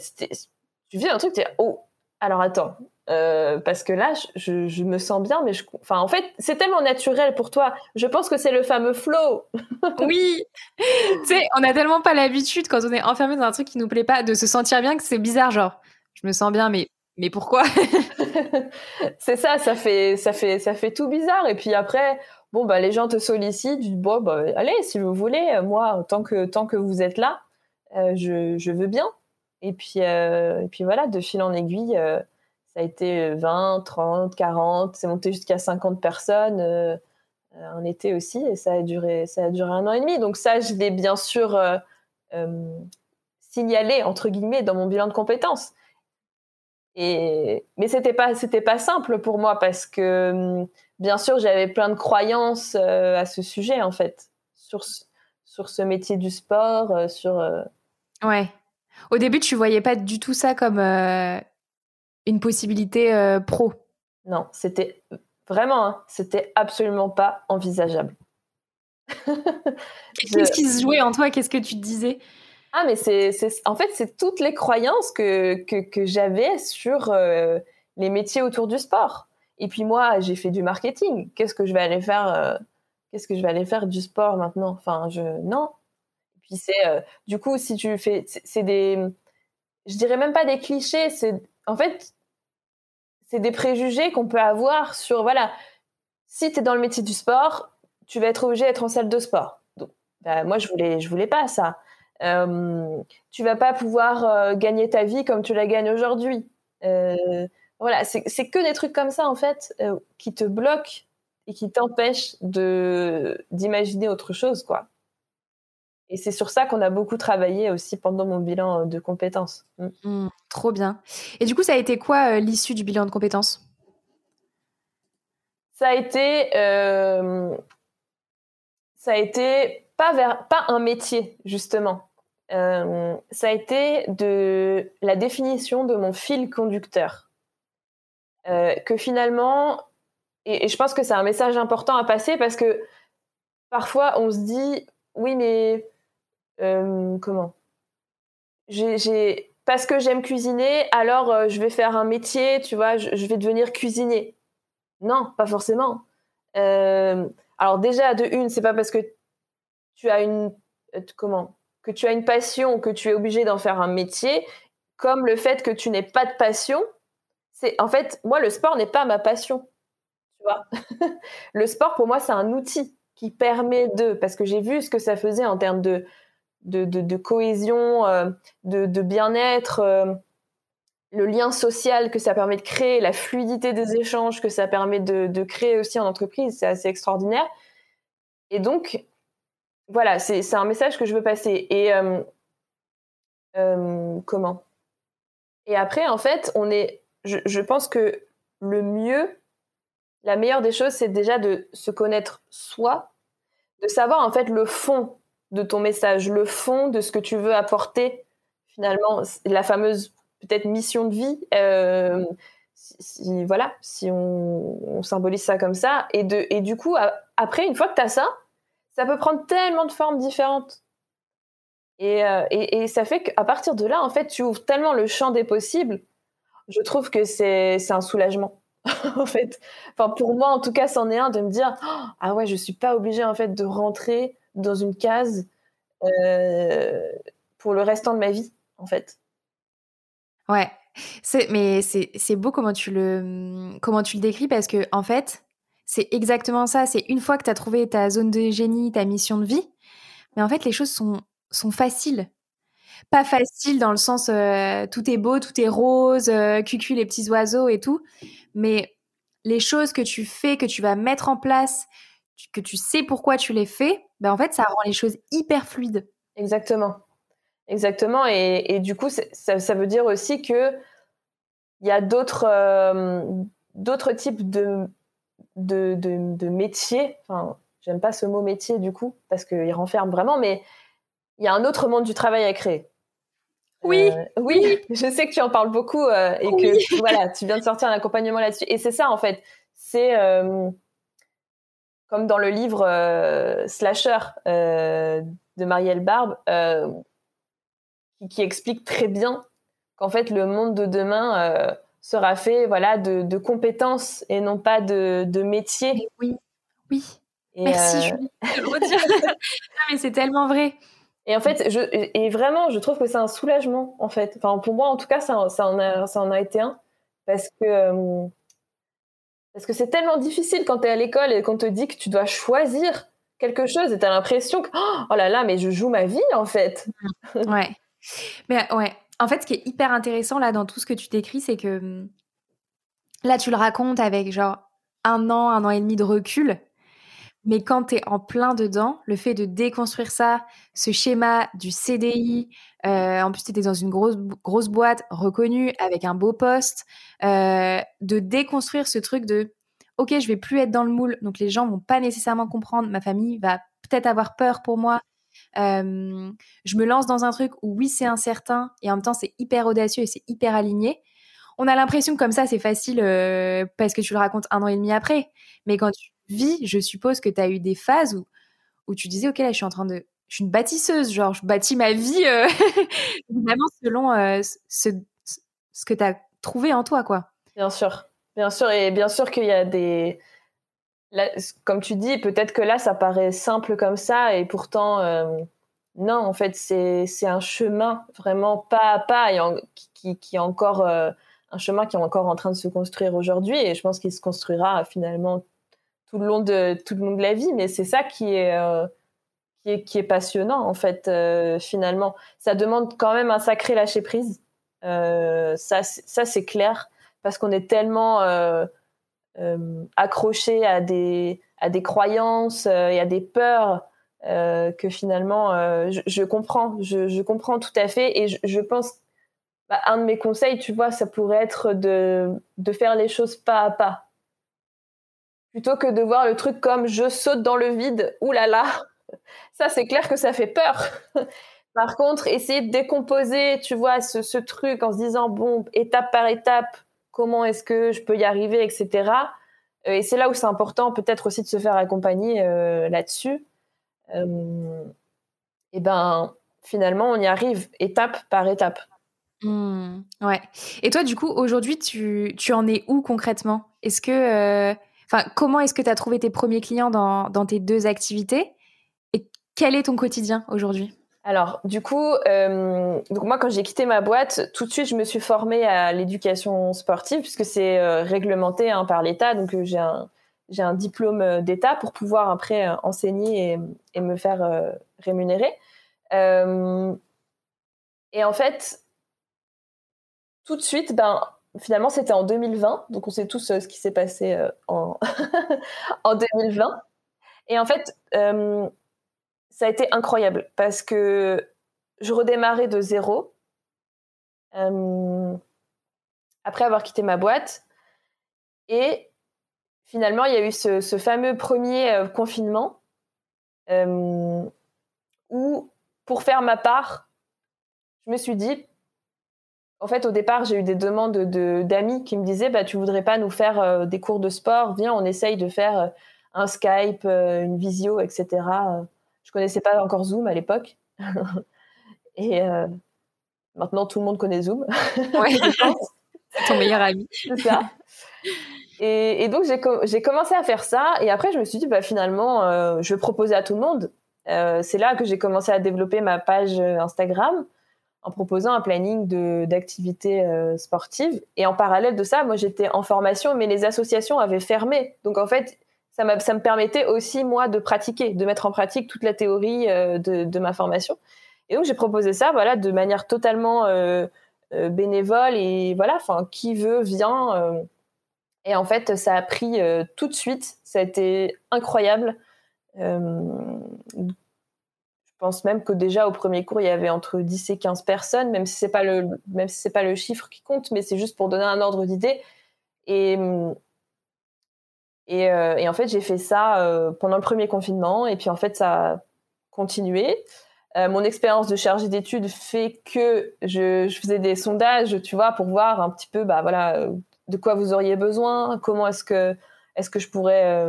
tu vis un truc, tu es oh. Alors attends, euh, parce que là, je, me sens bien, mais je, en fait, c'est tellement naturel pour toi. Je pense que c'est le fameux flow. oui, tu sais, on a tellement pas l'habitude quand on est enfermé dans un truc qui nous plaît pas de se sentir bien que c'est bizarre, genre, je me sens bien, mais mais pourquoi? C'est ça, ça fait ça fait ça fait tout bizarre. Et puis après, bon bah les gens te sollicitent, bon bah allez si vous voulez, moi tant que tant que vous êtes là, euh, je, je veux bien. Et puis euh, et puis voilà, de fil en aiguille ça a été 20, 30, 40, c'est monté jusqu'à 50 personnes euh, euh, en été aussi, et ça a duré, ça a duré un an et demi. Donc ça, je l'ai bien sûr euh, signalé entre guillemets dans mon bilan de compétences. Et mais c'était pas, c'était pas simple pour moi parce que bien sûr j'avais plein de croyances à ce sujet en fait sur sur ce métier du sport, sur. Ouais. Au début, tu voyais pas du tout ça comme une possibilité euh, pro. Non, c'était vraiment, hein, c'était absolument pas envisageable. Qu'est-ce qui se jouait en toi? Qu'est-ce que tu te disais? Ah, mais c'est, en fait, c'est toutes les croyances que, que, j'avais sur euh, les métiers autour du sport. Et puis moi, j'ai fait du marketing. Qu'est-ce que je vais aller faire euh, Qu'est-ce que je vais aller faire du sport maintenant? Enfin, je non. Puis c'est du coup, si tu fais, c'est des, je dirais même pas des clichés, c'est en fait, c'est des préjugés qu'on peut avoir sur, voilà, si tu es dans le métier du sport, tu vas être obligé d'être en salle de sport. Donc, bah, moi, je voulais, je voulais pas ça. Euh, tu vas pas pouvoir euh, gagner ta vie comme tu la gagnes aujourd'hui. Euh, voilà, c'est que des trucs comme ça, en fait, euh, qui te bloquent et qui t'empêchent d'imaginer autre chose, quoi. Et c'est sur ça qu'on a beaucoup travaillé aussi pendant mon bilan de compétences. Mm. Mm, trop bien. Et du coup, ça a été quoi l'issue du bilan de compétences? Ça a été, ça a été pas vers, pas un métier justement. Ça a été de la définition de mon fil conducteur. Euh, que finalement, et, je pense que c'est un message important à passer parce que parfois on se dit, oui, mais euh, comment? Parce que j'aime cuisiner, alors euh, je vais faire un métier, tu vois, je, vais devenir cuisinier. Non, pas forcément. alors déjà, de une, c'est pas parce que tu as une comment? Que tu as une passion que tu es obligé d'en faire un métier, comme le fait que tu n'aies pas de passion, en fait, moi, le sport n'est pas ma passion. Tu vois? Le sport, pour moi, c'est un outil qui permet de, parce que j'ai vu ce que ça faisait en termes de, de, cohésion, euh, de, bien-être, euh, le lien social que ça permet de créer, la fluidité des échanges que ça permet de, créer aussi en entreprise, c'est assez extraordinaire. Et donc, voilà, c'est un message que je veux passer. Et euh, comment? Et après, en fait, on est je, pense que le mieux, la meilleure des choses, c'est déjà de se connaître soi, de savoir en fait le fond de ton message, le fond de ce que tu veux apporter finalement, la fameuse peut-être mission de vie. Euh, si, voilà, si on, symbolise ça comme ça. Et, de, et du coup, après, une fois que tu as ça, ça peut prendre tellement de formes différentes. Et, euh, et, ça fait qu'à partir de là, en fait, tu ouvres tellement le champ des possibles je trouve que c'est un soulagement. en fait, enfin pour moi en tout cas, c'en est un de me dire ah ouais, je suis pas obligée en fait de rentrer dans une case euh, pour le restant de ma vie en fait. Ouais, mais c'est beau comment tu le comment tu le décris parce que en fait c'est exactement ça. C'est une fois que tu as trouvé ta zone de génie, ta mission de vie, mais en fait les choses sont sont faciles pas facile dans le sens euh, tout est beau, tout est rose, euh, cucu les petits oiseaux et tout, mais les choses que tu fais, que tu vas mettre en place, que tu sais pourquoi tu les fais, ben en fait ça rend les choses hyper fluides. Exactement, exactement, et, du coup ça, ça, veut dire aussi que il y a d'autres euh, d'autres types de de, de, de métiers. Enfin, j'aime pas ce mot métier du coup parce qu'il renferme vraiment, mais il y a un autre monde du travail à créer. Oui, euh, oui, je sais que tu en parles beaucoup euh, et que voilà, tu viens de sortir un accompagnement là-dessus. Et c'est ça en fait, c'est euh, comme dans le livre Slasher de Marielle Barbe, qui, explique très bien qu'en fait le monde de demain sera fait voilà de, compétences et non pas de, de métiers. Oui, oui. Merci de le redire. mais c'est tellement vrai. Et en fait, je, et vraiment, je trouve que c'est un soulagement, en fait. Enfin, pour moi, en tout cas, ça, ça, en, a, ça en a été un. Parce que euh, parce que c'est tellement difficile quand tu es à l'école et qu'on te dit que tu dois choisir quelque chose et tu as l'impression que, oh là là, mais je joue ma vie, en fait. ouais. Mais ouais. En fait, ce qui est hyper intéressant, là, dans tout ce que tu décris, c'est que hum, là, tu le racontes avec, genre, un an, un an et demi de recul. Mais quand tu es en plein dedans, le fait de déconstruire ça, ce schéma du CDI, euh, en plus tu étais dans une grosse, grosse boîte reconnue avec un beau poste, euh, de déconstruire ce truc de ok, je vais plus être dans le moule, donc les gens vont pas nécessairement comprendre, ma famille va peut-être avoir peur pour moi. Je me lance dans un truc où oui, c'est incertain et en même temps c'est hyper audacieux et c'est hyper aligné. On a l'impression que comme ça c'est facile parce que tu le racontes un an et demi après, mais quand tu vie, je suppose que tu as eu des phases où, où tu disais, OK, là, je suis en train de. Je suis une bâtisseuse, genre, je bâtis ma vie vraiment selon ce, ce que tu as trouvé en toi, quoi. Bien sûr, bien sûr. Et bien sûr qu'il y a des. Comme tu dis, peut-être que là, ça paraît simple comme ça, et pourtant, euh, non, en fait, c'est un chemin vraiment pas à pas, qui, encore un chemin qui est encore en train de se construire aujourd'hui, et je pense qu'il se construira finalement tout le long de tout le long de la vie mais c'est ça qui est euh, qui est qui est passionnant en fait euh, finalement. Ça demande quand même un sacré lâcher prise euh, ça ça c'est clair parce qu'on est tellement accroché à des, à des croyances et à des peurs que finalement, je, comprends, je, comprends tout à fait et je, pense bah, un de mes conseils, tu vois, ça pourrait être de, de faire les choses pas à pas plutôt que de voir le truc comme je saute dans le vide, oulala, ça c'est clair que ça fait peur. par contre, essayer de décomposer, tu vois, ce, truc en se disant, bon, étape par étape, comment est-ce que je peux y arriver, etc. Euh, et c'est là où c'est important peut-être aussi de se faire accompagner euh, là-dessus. Euh, et ben, finalement, on y arrive étape par étape. Mmh, ouais. Et toi, du coup, aujourd'hui, tu, tu en es où concrètement? Est-ce que comment est-ce que tu as trouvé tes premiers clients dans, tes deux activités? Et quel est ton quotidien aujourd'hui? Alors, du coup, euh, donc moi, quand j'ai quitté ma boîte, tout de suite, je me suis formée à l'éducation sportive, puisque c'est euh, réglementé hein, par l'État. Donc, euh, j'ai un, un diplôme d'État pour pouvoir après enseigner et, me faire rémunérer. et en fait, tout de suite, ben, finalement, c'était en 2020, donc on sait tous ce qui s'est passé en, en 2020. Et en fait, ça a été incroyable parce que je redémarrais de zéro après avoir quitté ma boîte. Et finalement, il y a eu ce, fameux premier confinement où, pour faire ma part, je me suis dit, en fait, au départ, j'ai eu des demandes d'amis qui me disaient bah, Tu voudrais pas nous faire euh, des cours de sport? Viens, on essaye de faire euh, un Skype, euh, une visio, etc. Je connaissais pas encore Zoom à l'époque. Et maintenant, tout le monde connaît Zoom. Ouais, c'est ton meilleur ami. C'est ça. Et, donc, j'ai commencé à faire ça. Et après, je me suis dit bah, Finalement, je vais proposer à tout le monde. c'est là que j'ai commencé à développer ma page Instagram en proposant un planning d'activités euh, sportives. Et en parallèle de ça, moi j'étais en formation, mais les associations avaient fermé. Donc en fait, ça, me permettait aussi, moi, de pratiquer, de mettre en pratique toute la théorie euh, de, ma formation. Et donc j'ai proposé ça voilà, de manière totalement euh, bénévole. Et voilà, enfin, qui veut, vient. et en fait, ça a pris tout de suite. Ça a été incroyable pense même que déjà au premier cours, il y avait entre 10 et 15 personnes, même si c'est pas le si pas le chiffre qui compte, mais c'est juste pour donner un ordre d'idée. Et et, euh, et, en fait, j'ai fait ça euh, pendant le premier confinement, et puis en fait, ça a continué. Euh, mon expérience de chargée d'études fait que je, je, faisais des sondages, tu vois, pour voir un petit peu, bah voilà, de quoi vous auriez besoin, comment est-ce que est-ce que je pourrais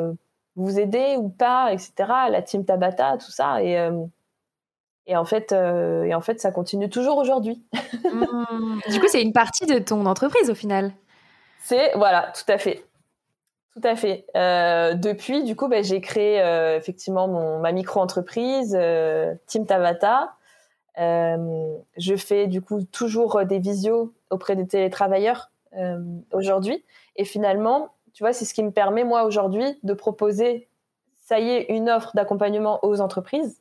vous aider ou pas, etc. La team Tabata, tout ça, et et en fait, euh, et en fait, ça continue toujours aujourd'hui. Mmh. Du coup, c'est une partie de ton entreprise au final. C'est voilà, tout à fait, tout à fait. Euh, depuis, du coup, bah, j'ai créé euh, effectivement mon, ma micro-entreprise Team Tavata. je fais du coup toujours des visios auprès des télétravailleurs aujourd'hui. Et finalement, tu vois, c'est ce qui me permet moi aujourd'hui de proposer, ça y est, une offre d'accompagnement aux entreprises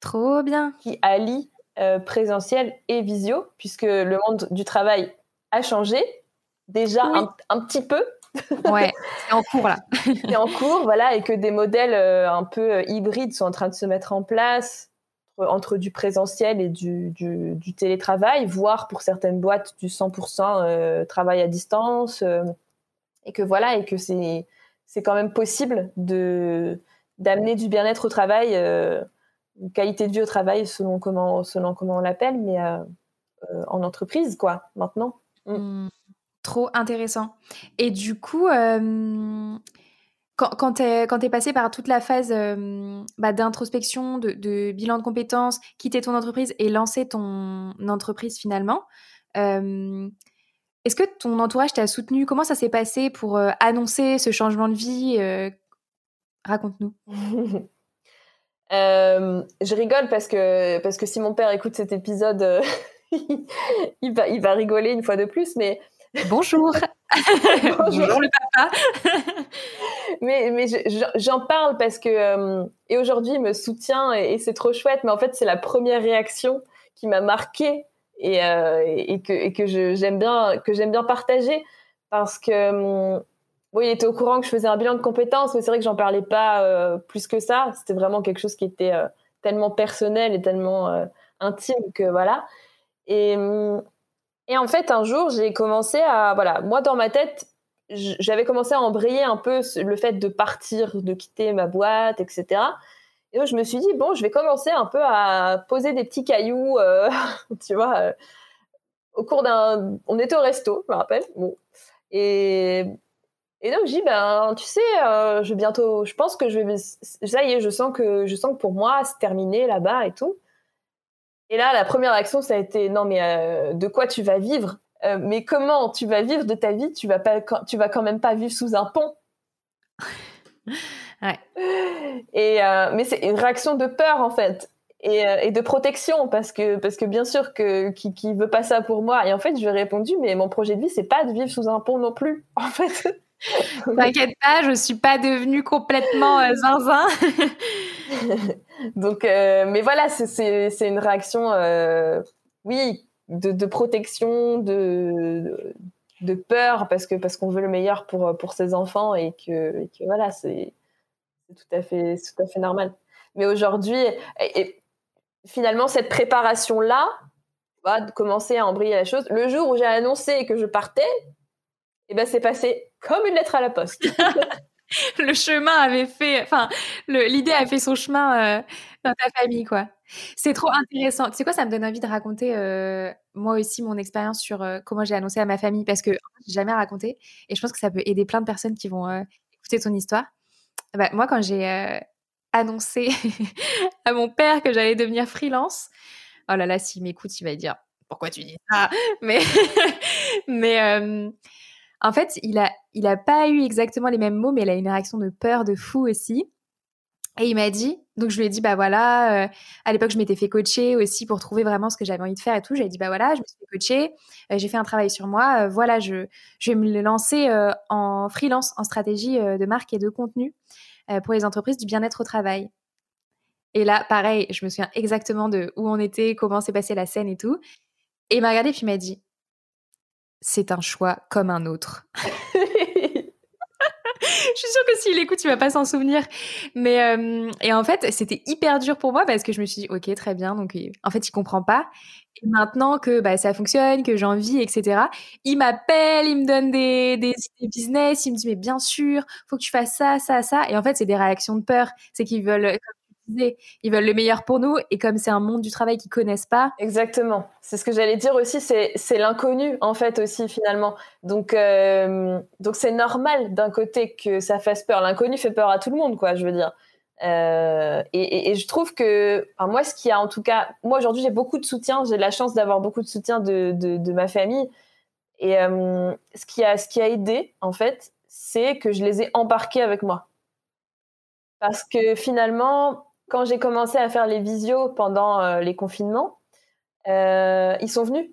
Trop bien. Qui allie euh, présentiel et visio, puisque le monde du travail a changé déjà un, petit peu. Ouais, c'est en cours là. c'est en cours, voilà, et que des modèles euh, un peu euh, hybrides sont en train de se mettre en place entre du présentiel et du, du, télétravail, voire pour certaines boîtes du 100% travail à distance, et que voilà, et que c'est c'est quand même possible de d'amener du bien-être au travail qualité de vie au travail selon comment, selon comment on l'appelle, mais euh, euh, en entreprise, quoi, maintenant. Mm. Trop intéressant. Et du coup, euh, quand, quand tu es, passé par toute la phase bah, d'introspection, de, bilan de compétences, quitter ton entreprise et lancer ton entreprise finalement, est-ce que ton entourage t'a soutenu? Comment ça s'est passé pour annoncer ce changement de vie Raconte-nous. Euh, je rigole parce que, parce que si mon père écoute cet épisode, euh, il, va, il va rigoler une fois de plus, mais... Bonjour Bonjour le papa Mais, mais j'en parle parce que... Euh, et aujourd'hui, il me soutient et, c'est trop chouette, mais en fait, c'est la première réaction qui m'a marquée et, et, que, et que j'aime bien, que bien partager parce que hum, il était au courant que je faisais un bilan de compétences, mais c'est vrai que j'en parlais pas euh, plus que ça. C'était vraiment quelque chose qui était euh, tellement personnel et tellement euh, intime que voilà. Et, et en fait, un jour, j'ai commencé à voilà, moi dans ma tête, j'avais commencé à embrayer un peu le fait de partir, de quitter ma boîte, etc. Et donc, je me suis dit, bon, je vais commencer un peu à poser des petits cailloux, tu vois, au cours d'un. On était au resto, je me rappelle. Bon. Et et donc, je dis, ben, tu sais, euh, je bientôt, je pense que je vais, ça y est, je sens que, je sens que pour moi, c'est terminé là-bas et tout. Et là, la première action, ça a été, non, mais euh, de quoi tu vas vivre? Euh, Mais comment tu vas vivre de ta vie? Tu vas pas, tu vas quand même pas vivre sous un pont. ouais. Et mais c'est une réaction de peur en fait. Et, et, de protection parce que parce que bien sûr que qui, qui veut pas ça pour moi et en fait je lui ai répondu mais mon projet de vie c'est pas de vivre sous un pont non plus en fait T'inquiète pas, je suis pas devenue complètement euh, zinzin. Donc, euh, mais voilà, c'est une réaction, euh, oui, de, de, protection, de, de, peur, parce que parce qu'on veut le meilleur pour pour ses enfants et que, et que voilà, c'est tout à fait tout à fait normal. Mais aujourd'hui, et, finalement, cette préparation là va commencer à embrayer la chose. Le jour où j'ai annoncé que je partais, et eh ben c'est passé comme une lettre à la poste. le chemin avait fait, enfin, l'idée a fait son chemin euh, dans ta famille, quoi. C'est trop intéressant. Tu sais quoi, ça me donne envie de raconter euh, moi aussi mon expérience sur euh, comment j'ai annoncé à ma famille parce que j'ai jamais raconté et je pense que ça peut aider plein de personnes qui vont écouter ton histoire. Bah, moi, quand j'ai annoncé à mon père que j'allais devenir freelance, oh là là, s'il m'écoute, il va dire pourquoi tu dis ça? Mais mais en fait, il a, il a pas eu exactement les mêmes mots, mais il a une réaction de peur de fou aussi. Et il m'a dit, donc je lui ai dit, bah voilà, euh, à l'époque je m'étais fait coacher aussi pour trouver vraiment ce que j'avais envie de faire et tout. J'ai dit, bah voilà, je me suis fait coacher, euh, j'ai fait un travail sur moi, euh, voilà, je, je vais me lancer en freelance, en stratégie de marque et de contenu pour les entreprises du bien-être au travail. Et là, pareil, je me souviens exactement de où on était, comment s'est passée la scène et tout. Et il m'a regardé puis il m'a dit, c'est un choix comme un autre. je suis sûre que s'il écoute, il va pas s'en souvenir. Mais euh, et en fait, c'était hyper dur pour moi parce que je me suis dit, ok, très bien. Donc en fait, il comprend pas. Et maintenant que bah, ça fonctionne, que j'ai envie, etc. Il m'appelle, il me donne des, des business, il me dit mais bien sûr, faut que tu fasses ça, ça, ça. Et en fait, c'est des réactions de peur. C'est qu'ils veulent, ils veulent le meilleur pour nous et comme c'est un monde du travail qu'ils connaissent pas. Exactement. C'est ce que j'allais dire aussi, c'est l'inconnu en fait aussi finalement. Donc euh, donc c'est normal d'un côté que ça fasse peur. L'inconnu fait peur à tout le monde quoi, je veux dire. Euh, et, je trouve que moi ce qui a en tout cas moi aujourd'hui j'ai beaucoup de soutien, j'ai la chance d'avoir beaucoup de soutien de, ma famille et euh, ce qui a ce qui a aidé en fait, c'est que je les ai embarqués avec moi. Parce que finalement, quand j'ai commencé à faire les visios pendant euh, les confinements, euh, ils sont venus.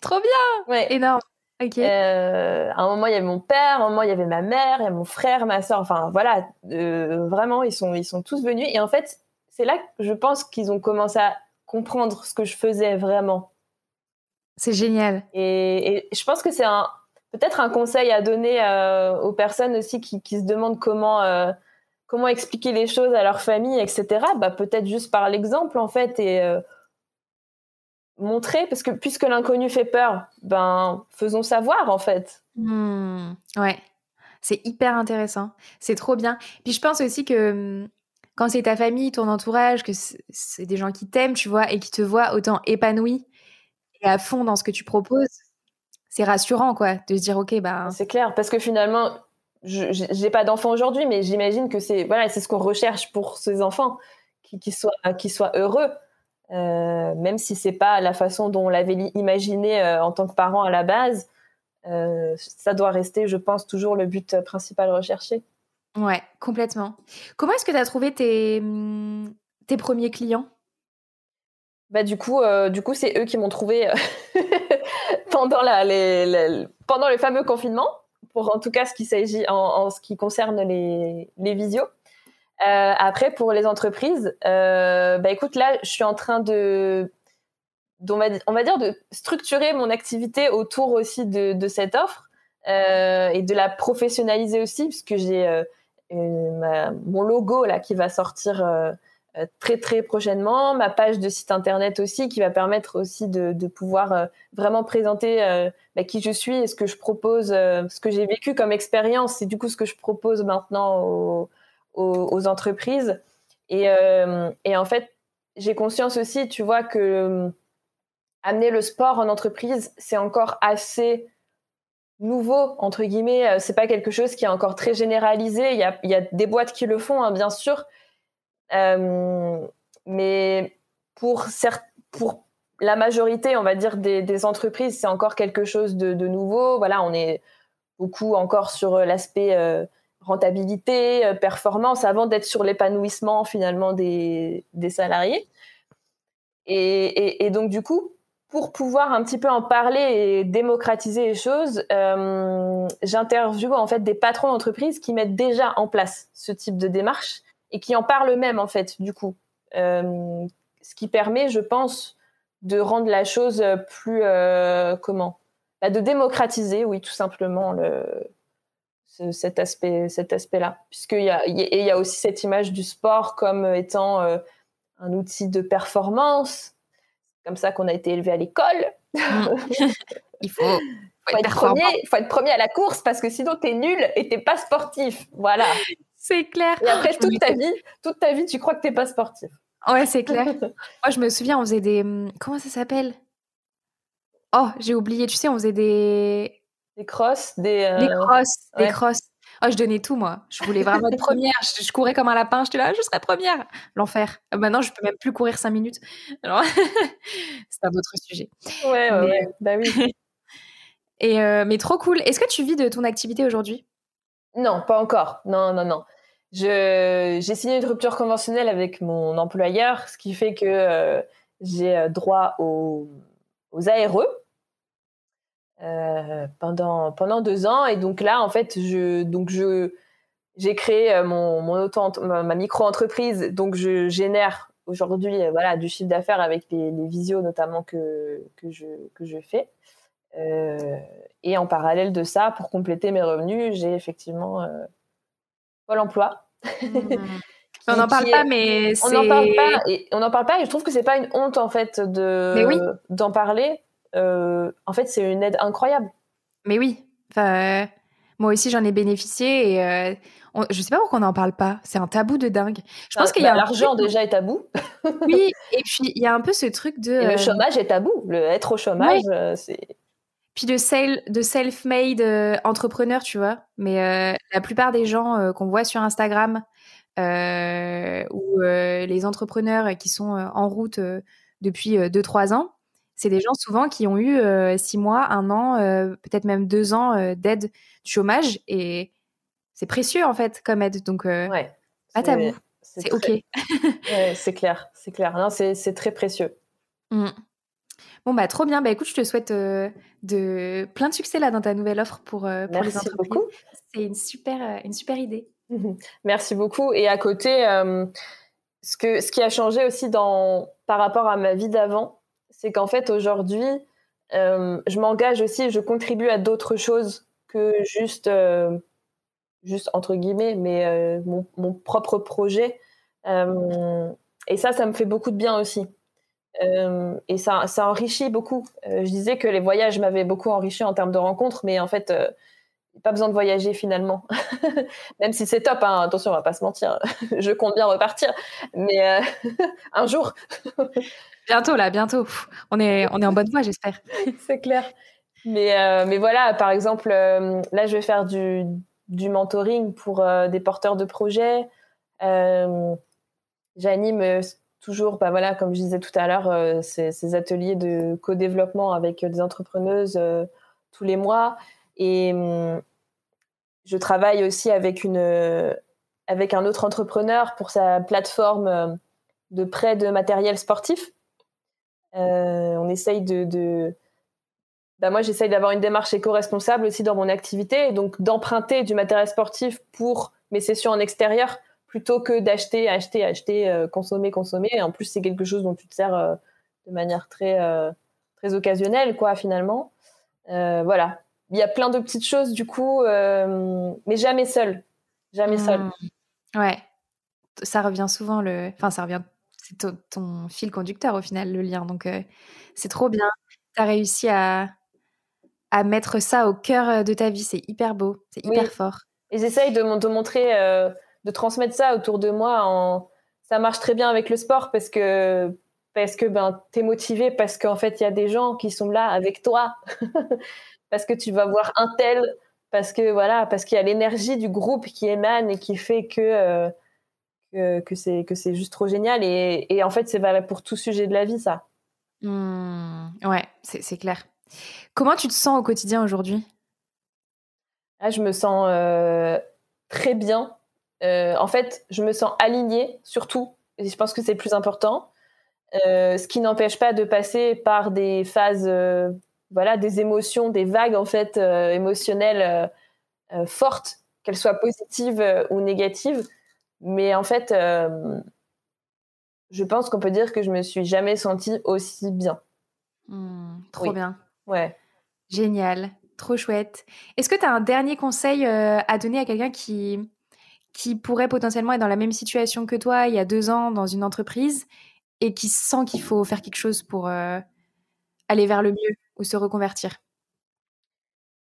Trop bien Ouais. Énorme. Ok. Euh, à un moment, il y avait mon père, à un moment, il y avait ma mère, il y a mon frère, ma soeur. Enfin, voilà, vraiment, ils sont, ils sont tous venus. Et en fait, c'est là que je pense qu'ils ont commencé à comprendre ce que je faisais vraiment. C'est génial. Et, je pense que c'est un, peut-être un conseil à donner aux personnes aussi qui, qui se demandent comment comment expliquer les choses à leur famille, etc. Bah, peut-être juste par l'exemple, en fait, et euh, montrer, parce que puisque l'inconnu fait peur, ben, faisons savoir, en fait. Mmh, ouais, c'est hyper intéressant. C'est trop bien. Puis je pense aussi que mmh, quand c'est ta famille, ton entourage, que c'est des gens qui t'aiment, tu vois, et qui te voient autant épanoui et à fond dans ce que tu proposes, c'est rassurant, quoi, de se dire, ok, bah. C'est clair, parce que finalement, je n'ai pas d'enfants aujourd'hui, mais j'imagine que c'est voilà, c'est ce qu'on recherche pour ces enfants, qu'ils soient, soient heureux, euh, même si c'est pas la façon dont on l'avait imaginé euh, en tant que parent à la base. Euh, ça doit rester, je pense, toujours le but principal recherché. Ouais, complètement. Comment est-ce que tu as trouvé tes, hum, tes premiers clients? Bah, du coup, du coup, c'est eux qui m'ont trouvé pendant, la, les, pendant le fameux confinement pour en tout cas ce qui en, ce qui concerne les, les visios. Euh, après, pour les entreprises, euh, bah écoute, là, je suis en train de, on va, dire, de structurer mon activité autour aussi de, cette offre. et de la professionnaliser aussi, puisque j'ai mon logo là qui va sortir euh, très très prochainement, ma page de site internet aussi qui va permettre aussi de, de pouvoir euh, vraiment présenter euh, bah, qui je suis et ce que je propose, ce que j'ai vécu comme expérience et du coup ce que je propose maintenant aux, aux, entreprises. Et, et, en fait, j'ai conscience aussi, tu vois, que amener le sport en entreprise, c'est encore assez nouveau entre guillemets. C'est pas quelque chose qui est encore très généralisé. Il y a, y a des boîtes qui le font, hein, bien sûr, euh, mais pour, la majorité, on va dire, des, entreprises, c'est encore quelque chose de, nouveau. Voilà, on est beaucoup encore sur l'aspect euh, rentabilité, euh, performance, avant d'être sur l'épanouissement finalement des, salariés. Et, donc, du coup, pour pouvoir un petit peu en parler et démocratiser les choses, j'interviewe en fait des patrons d'entreprise qui mettent déjà en place ce type de démarche et qui en parlent même en fait du coup. Euh, ce qui permet, je pense, de rendre la chose plus euh, comment? Bah, De démocratiser, oui, tout simplement le, cet aspect, cet aspect-là, puisqu'il y a, il y a aussi cette image du sport comme étant euh, un outil de performance. comme ça qu'on a été élevé à l'école. il faut, faut, être, premier, faut être premier à la course parce que sinon tu es nul et t'es pas sportif. Voilà. C'est clair. Et après, toute ta vie, toute ta vie, tu crois que t'es pas sportif. Ouais, c'est clair. Moi, je me souviens, on faisait des. Hum, comment ça s'appelle? Oh, j'ai oublié. Tu sais, on faisait des. Des crosses, des. Euh, des crosses, des crosses. Oh, je donnais tout, moi. Je voulais vraiment être première. Je, courais comme un lapin. J'étais là, je serais première. L'enfer. Euh, maintenant, je peux même plus courir cinq minutes. Alors, c'est un autre sujet. Ouais, ouais, ouais. Bah oui. Et euh, mais trop cool. Est-ce que tu vis de ton activité aujourd'hui? Non, pas encore. Non, non, non j'ai signé une rupture conventionnelle avec mon employeur, ce qui fait que euh, j'ai euh, droit aux, aux ARE euh, pendant, pendant deux ans. Et donc là, en fait, je, je, j'ai créé mon, mon auto, ma, micro-entreprise. Donc je génère aujourd'hui voilà, du chiffre d'affaires avec les, les, visios notamment que, que, je, que je fais. Et en parallèle de ça, pour compléter mes revenus, j'ai effectivement Pôle emploi. Mmh. on n'en parle pas, mais on n'en parle pas et on n'en parle pas et je trouve que c'est pas une honte en fait de oui. d'en parler. Euh, en fait, c'est une aide incroyable. Mais oui, enfin, moi aussi j'en ai bénéficié et euh, je sais pas pourquoi on n'en parle pas. C'est un tabou de dingue. Je pense qu'il y a bah, l'argent déjà est tabou. oui, et puis il y a un peu ce truc de le euh, chômage est tabou. Le être au chômage, c'est puis de, de self-made euh, entrepreneur, tu vois. Mais euh, la plupart des gens euh, qu'on voit sur Instagram ou les entrepreneurs qui sont en route depuis 2-3 ans, c'est des gens souvent qui ont eu 6 mois, 1 an, peut-être même 2 ans d'aide du chômage. Et c'est précieux, en fait, comme aide. Donc, ouais, pas tabou. C'est OK. ouais, c'est clair, c'est clair. c'est très précieux. Mmh. Bon, bah, trop bien. Bah, écoute, je te souhaite euh, de plein de succès là dans ta nouvelle offre pour, euh, pour les entreprises. beaucoup. C'est une super, euh, une super idée. Merci beaucoup. Et à côté, ce, que, ce qui a changé aussi dans, par rapport à ma vie d'avant, c'est qu'en fait, aujourd'hui, je m'engage aussi, je contribue à d'autres choses que juste, juste entre guillemets, mais mon, mon, propre projet. et ça, ça me fait beaucoup de bien aussi. Euh, et ça, ça enrichit beaucoup. Euh, je disais que les voyages m'avaient beaucoup enrichi en termes de rencontres, mais en fait, euh, pas besoin de voyager finalement. Même si c'est top, hein, attention, on va pas se mentir. je compte bien repartir, mais un jour. bientôt là, bientôt. On est, on est en bonne voie, j'espère. c'est clair. Mais, mais voilà, par exemple, là, je vais faire du, du mentoring pour des porteurs de projets. J'anime toujours, bah voilà, comme je disais tout à l'heure, euh, ces, ateliers de co-développement avec des entrepreneuses euh, tous les mois. Et hum, je travaille aussi avec, une, avec un autre entrepreneur pour sa plateforme euh, de prêt de matériel sportif. on essaye de, de bah moi, j'essaye d'avoir une démarche éco-responsable aussi dans mon activité, donc d'emprunter du matériel sportif pour mes sessions en extérieur plutôt que d'acheter, acheter, acheter, euh, consommer, consommer. Et en plus, c'est quelque chose dont tu te sers euh, de manière très, euh, très occasionnelle, quoi, finalement. voilà. il y a plein de petites choses du coup, mais jamais seul, jamais seul. Mmh. Ouais, ça revient souvent le, enfin ça revient, c'est ton, fil conducteur au final le lien, donc c'est trop bien. Tu as réussi à à mettre ça au cœur de ta vie, c'est hyper beau, c'est hyper fort. Et j'essaye de, de montrer, de transmettre ça autour de moi en ça marche très bien avec le sport parce que parce que ben t'es motivé parce qu'en fait il y a des gens qui sont là avec toi. Parce que tu vas voir un tel parce que voilà parce qu'il y a l'énergie du groupe qui émane et qui fait que euh, que, que c'est que c'est juste trop génial. Et, et en fait c'est valable pour tout sujet de la vie ça. Mmh, ouais c'est clair. Comment tu te sens au quotidien aujourd'hui? Ah, je me sens euh, très bien euh, en fait, je me sens alignée, surtout, et je pense que c'est le plus important. Euh, ce qui n'empêche pas de passer par des phases, euh, voilà, des émotions, des vagues en fait émotionnelles fortes, qu'elles soient positives ou négatives. Mais en fait, je pense qu'on peut dire que je me suis jamais sentie aussi bien. Mmh, trop bien. Ouais. Génial, trop chouette. Est-ce que tu as un dernier conseil à donner à quelqu'un qui, qui pourrait potentiellement être dans la même situation que toi il y a deux ans dans une entreprise et qui sent qu'il faut faire quelque chose pour euh, aller vers le mieux ou se reconvertir?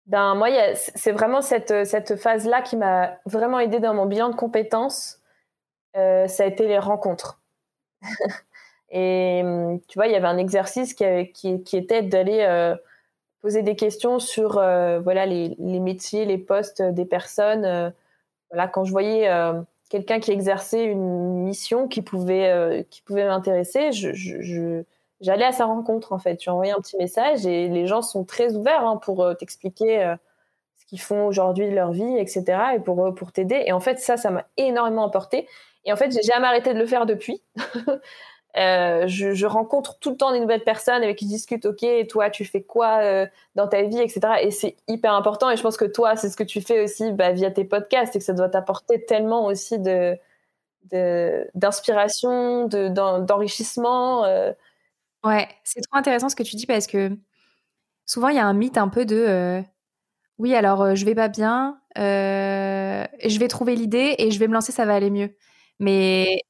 Ben, Moi, c'est vraiment cette, cette phase-là qui m'a vraiment aidé dans mon bilan de compétences. Euh, ça a été les rencontres. et tu vois, il y avait un exercice qui, qui, était d'aller euh, poser des questions sur voilà, les, les, métiers, les postes des personnes quand je voyais euh, quelqu'un qui exerçait une mission qui pouvait, euh, m'intéresser, j'allais à sa rencontre en fait. Tu envoyé un petit message et les gens sont très ouverts hein, pour euh, t'expliquer ce qu'ils font aujourd'hui de leur vie, etc. et pour, pour t'aider. Et en fait, ça, ça m'a énormément apporté. Et en fait, j'ai jamais arrêté de le faire depuis. Euh, je, rencontre tout le temps des nouvelles personnes avec qui je discute, ok, toi, tu fais quoi euh, dans ta vie, etc. Et c'est hyper important. Et je pense que toi, c'est ce que tu fais aussi bah, via tes podcasts et que ça doit t'apporter tellement aussi de d'inspiration, de, d'enrichissement. Euh. Ouais, c'est trop intéressant ce que tu dis parce que souvent il y a un mythe un peu de oui, alors je vais pas bien, je vais trouver l'idée et je vais me lancer, ça va aller mieux. Mais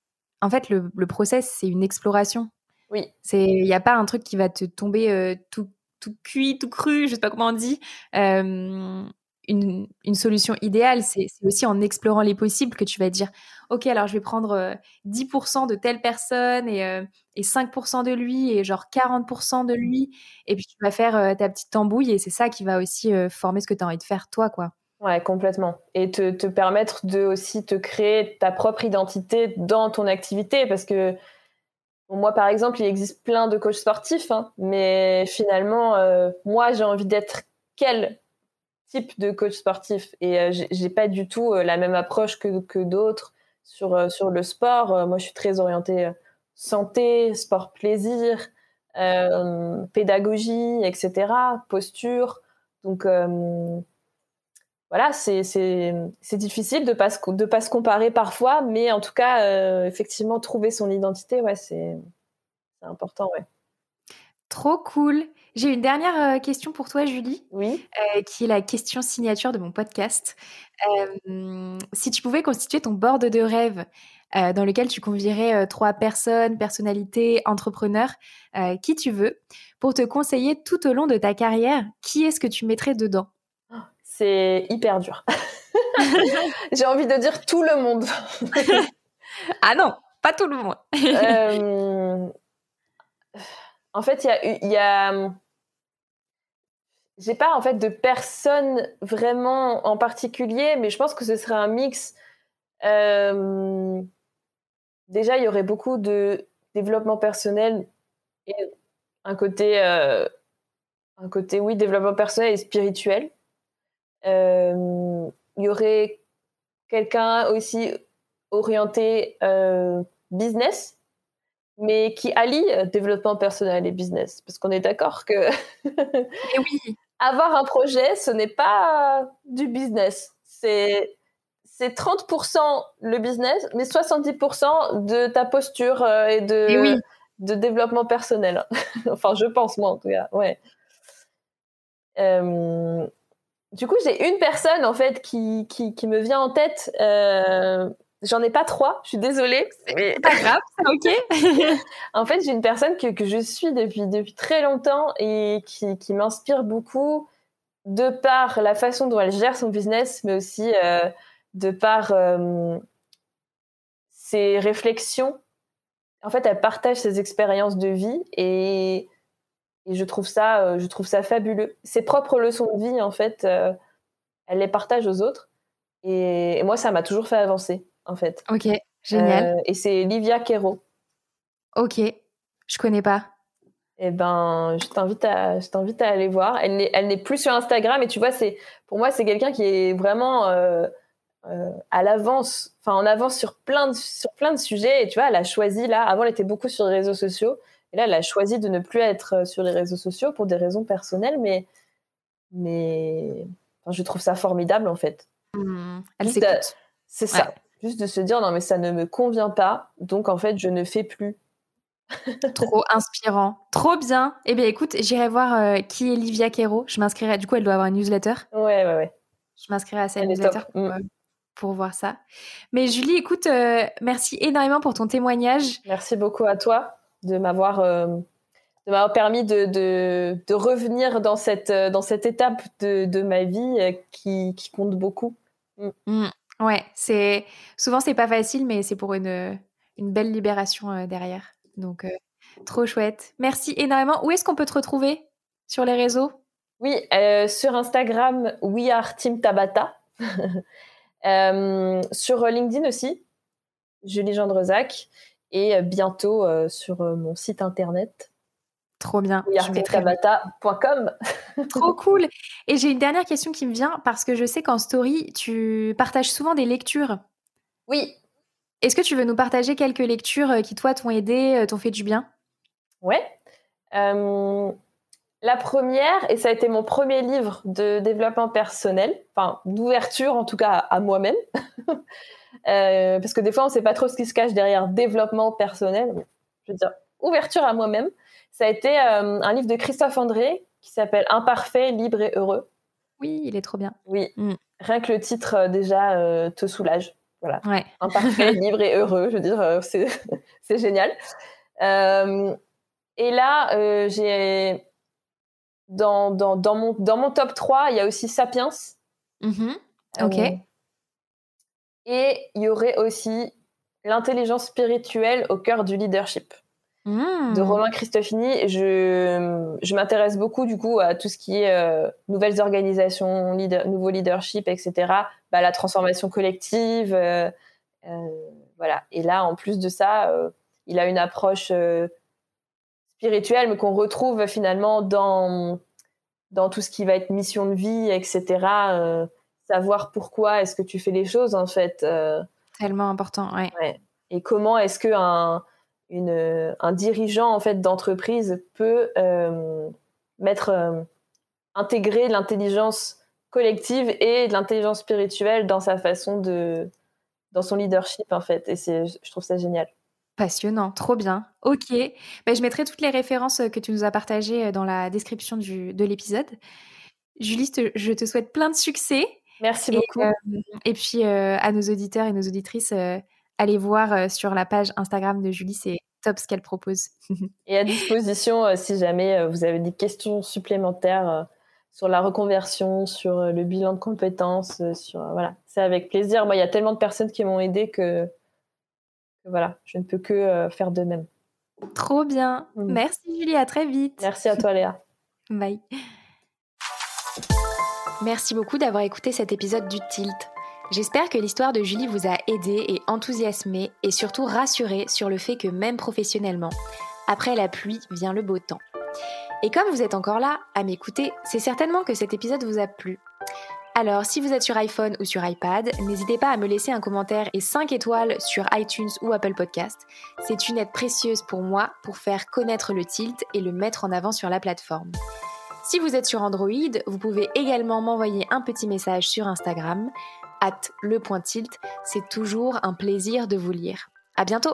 en fait, le, le process, c'est une exploration. Oui. Il n'y a pas un truc qui va te tomber euh, tout, tout cuit, tout cru, je sais pas comment on dit. Euh, une, une, solution idéale, c'est aussi en explorant les possibles que tu vas dire, OK, alors je vais prendre 10% euh, de telle personne et, et 5% de lui et genre 40% de lui. Et puis tu vas faire ta petite tambouille et c'est ça qui va aussi former ce que tu as envie de faire toi, quoi. Ouais, complètement. Et te, te, permettre de aussi te créer ta propre identité dans ton activité. Parce que moi, par exemple, il existe plein de coachs sportifs, hein, mais finalement, euh, moi, j'ai envie d'être quel type de coach sportif? Et euh, j'ai pas du tout euh, la même approche que, d'autres sur, sur le sport. moi, je suis très orientée santé, sport plaisir, pédagogie, etc., posture. Donc, voilà, c'est difficile de ne pas, de pas se comparer parfois, mais en tout cas, euh, effectivement, trouver son identité, ouais, c'est important. Ouais. Trop cool. J'ai une dernière euh, question pour toi, Julie. Oui. Euh, qui est la question signature de mon podcast. si tu pouvais constituer ton board de rêve dans lequel tu convierais trois personnes, personnalités, entrepreneurs, qui tu veux, pour te conseiller tout au long de ta carrière, qui est-ce que tu mettrais dedans? C'est hyper dur. J'ai envie de dire tout le monde. ah non, pas tout le monde. Euh, en fait, il y a, j'ai pas en fait de personne vraiment en particulier, mais je pense que ce serait un mix. Euh, déjà, il y aurait beaucoup de développement personnel et un côté, euh, un côté oui, développement personnel et spirituel. Euh, il y aurait quelqu'un aussi orienté euh, business, mais qui allie euh, développement personnel et business. Parce qu'on est d'accord que oui. avoir un projet, ce n'est pas du business. C'est c'est 30% le business, mais 70% de ta posture et de, de développement personnel. enfin, je pense, moi, en tout cas. Ouais. Du coup, j'ai une personne en fait qui, qui, me vient en tête. Euh, j'en ai pas trois, je suis désolée. C'est pas grave, ok. en fait, j'ai une personne que, que, je suis depuis, depuis très longtemps et qui, qui m'inspire beaucoup de par la façon dont elle gère son business, mais aussi euh, de par euh, ses réflexions. En fait, elle partage ses expériences de vie et et je trouve ça, euh, je trouve ça fabuleux. Ses propres leçons de vie, en fait, euh, elle les partage aux autres. Et, moi, ça m'a toujours fait avancer, en fait. Ok, génial. Euh, et c'est Livia Quero. Ok, je connais pas. Eh ben, je t'invite à, je t'invite à aller voir. Elle n'est, elle n'est plus sur Instagram, et tu vois, c'est, pour moi, c'est quelqu'un qui est vraiment à l'avance, enfin en avance sur plein de, sur plein de sujets. Et tu vois, elle a choisi là. Avant, elle était beaucoup sur les réseaux sociaux. Et là, elle a choisi de ne plus être euh, sur les réseaux sociaux pour des raisons personnelles, mais, mais je trouve ça formidable en fait. Mmh. elle s'écoute. C'est ça. Juste de se dire non, mais ça ne me convient pas, donc en fait, je ne fais plus. Trop inspirant, trop bien. Eh bien, écoute, j'irai voir euh, qui est Livia Quero. Je m'inscrirai. Du coup, elle doit avoir une newsletter. Ouais, ouais, ouais. Je m'inscrirai à cette newsletter mmh. euh, pour, voir ça. Mais Julie, écoute, merci énormément pour ton témoignage. Merci beaucoup à toi de m'avoir euh, de m'avoir permis de, de, de, revenir dans cette, euh, dans cette étape de, de ma vie euh, qui, qui, compte beaucoup. Mm. Mm. Ouais, c'est souvent c'est pas facile, mais c'est pour une, une belle libération derrière. Donc trop chouette. Merci énormément. Où est-ce qu'on peut te retrouver sur les réseaux? Oui, sur Instagram, We Are Team Tabata. sur LinkedIn aussi, Julie Gendrezac et euh, bientôt euh, sur euh, mon site internet. Trop bien. Yartekabata.com. Trop cool. Et j'ai une dernière question qui me vient parce que je sais qu'en story, tu partages souvent des lectures. Oui. Est-ce que tu veux nous partager quelques lectures qui, toi, t'ont aidé, t'ont fait du bien? Ouais. la première, et ça a été mon premier livre de développement personnel, enfin d'ouverture en tout cas à moi-même, Euh, parce que des fois, on ne sait pas trop ce qui se cache derrière développement personnel. Je veux dire, ouverture à moi-même. Ça a été euh, un livre de Christophe André qui s'appelle Imparfait, libre et heureux. Oui, il est trop bien. Oui, mm. rien que le titre euh, déjà te soulage. Voilà. Imparfait, libre et heureux. Je veux dire, c'est génial. et là, j'ai dans, dans, dans, mon, dans mon top 3, il y a aussi Sapiens. Mm-hmm. Ok. Et il y aurait aussi l'intelligence spirituelle au cœur du leadership de mmh. Romain Christofini. Je, je m'intéresse beaucoup du coup à tout ce qui est euh, nouvelles organisations, leader, nouveau leadership, etc. Bah, la transformation collective, euh, euh, voilà. Et là, en plus de ça, il a une approche spirituelle, mais qu'on retrouve finalement dans dans tout ce qui va être mission de vie, etc savoir pourquoi est-ce que tu fais les choses en fait. Euh, Tellement important, ouais. Et comment est-ce que un, une, un dirigeant en fait d'entreprise peut euh, mettre euh, intégrer l'intelligence collective et de l'intelligence spirituelle dans sa façon de dans son leadership en fait. Et c'est, je trouve ça génial. Passionnant, trop bien. Ok, ben, je mettrai toutes les références que tu nous as partagées dans la description du, de l'épisode. Julie, je te souhaite plein de succès Merci beaucoup. Euh, et puis, euh, à nos auditeurs et nos auditrices, euh, allez voir sur la page Instagram de Julie, c'est top ce qu'elle propose. et à disposition, si jamais vous avez des questions supplémentaires sur la reconversion, sur le bilan de compétences, sur voilà, c'est avec plaisir. Moi, il y a tellement de personnes qui m'ont aidé que, voilà, je ne peux que faire de même. Trop bien. Mm. Merci Julie, à très vite. Merci à toi Léa. Bye. Merci beaucoup d'avoir écouté cet épisode du Tilt. J'espère que l'histoire de Julie vous a aidé et enthousiasmé et surtout rassuré sur le fait que même professionnellement, après la pluie vient le beau temps. Et comme vous êtes encore là à m'écouter, c'est certainement que cet épisode vous a plu. Alors, si vous êtes sur iPhone ou sur iPad, n'hésitez pas à me laisser un commentaire et 5 étoiles sur iTunes ou Apple Podcast. C'est une aide précieuse pour moi pour faire connaître le tilt et le mettre en avant sur la plateforme. Si vous êtes sur Android, vous pouvez également m'envoyer un petit message sur Instagram, at le C'est toujours un plaisir de vous lire. À bientôt!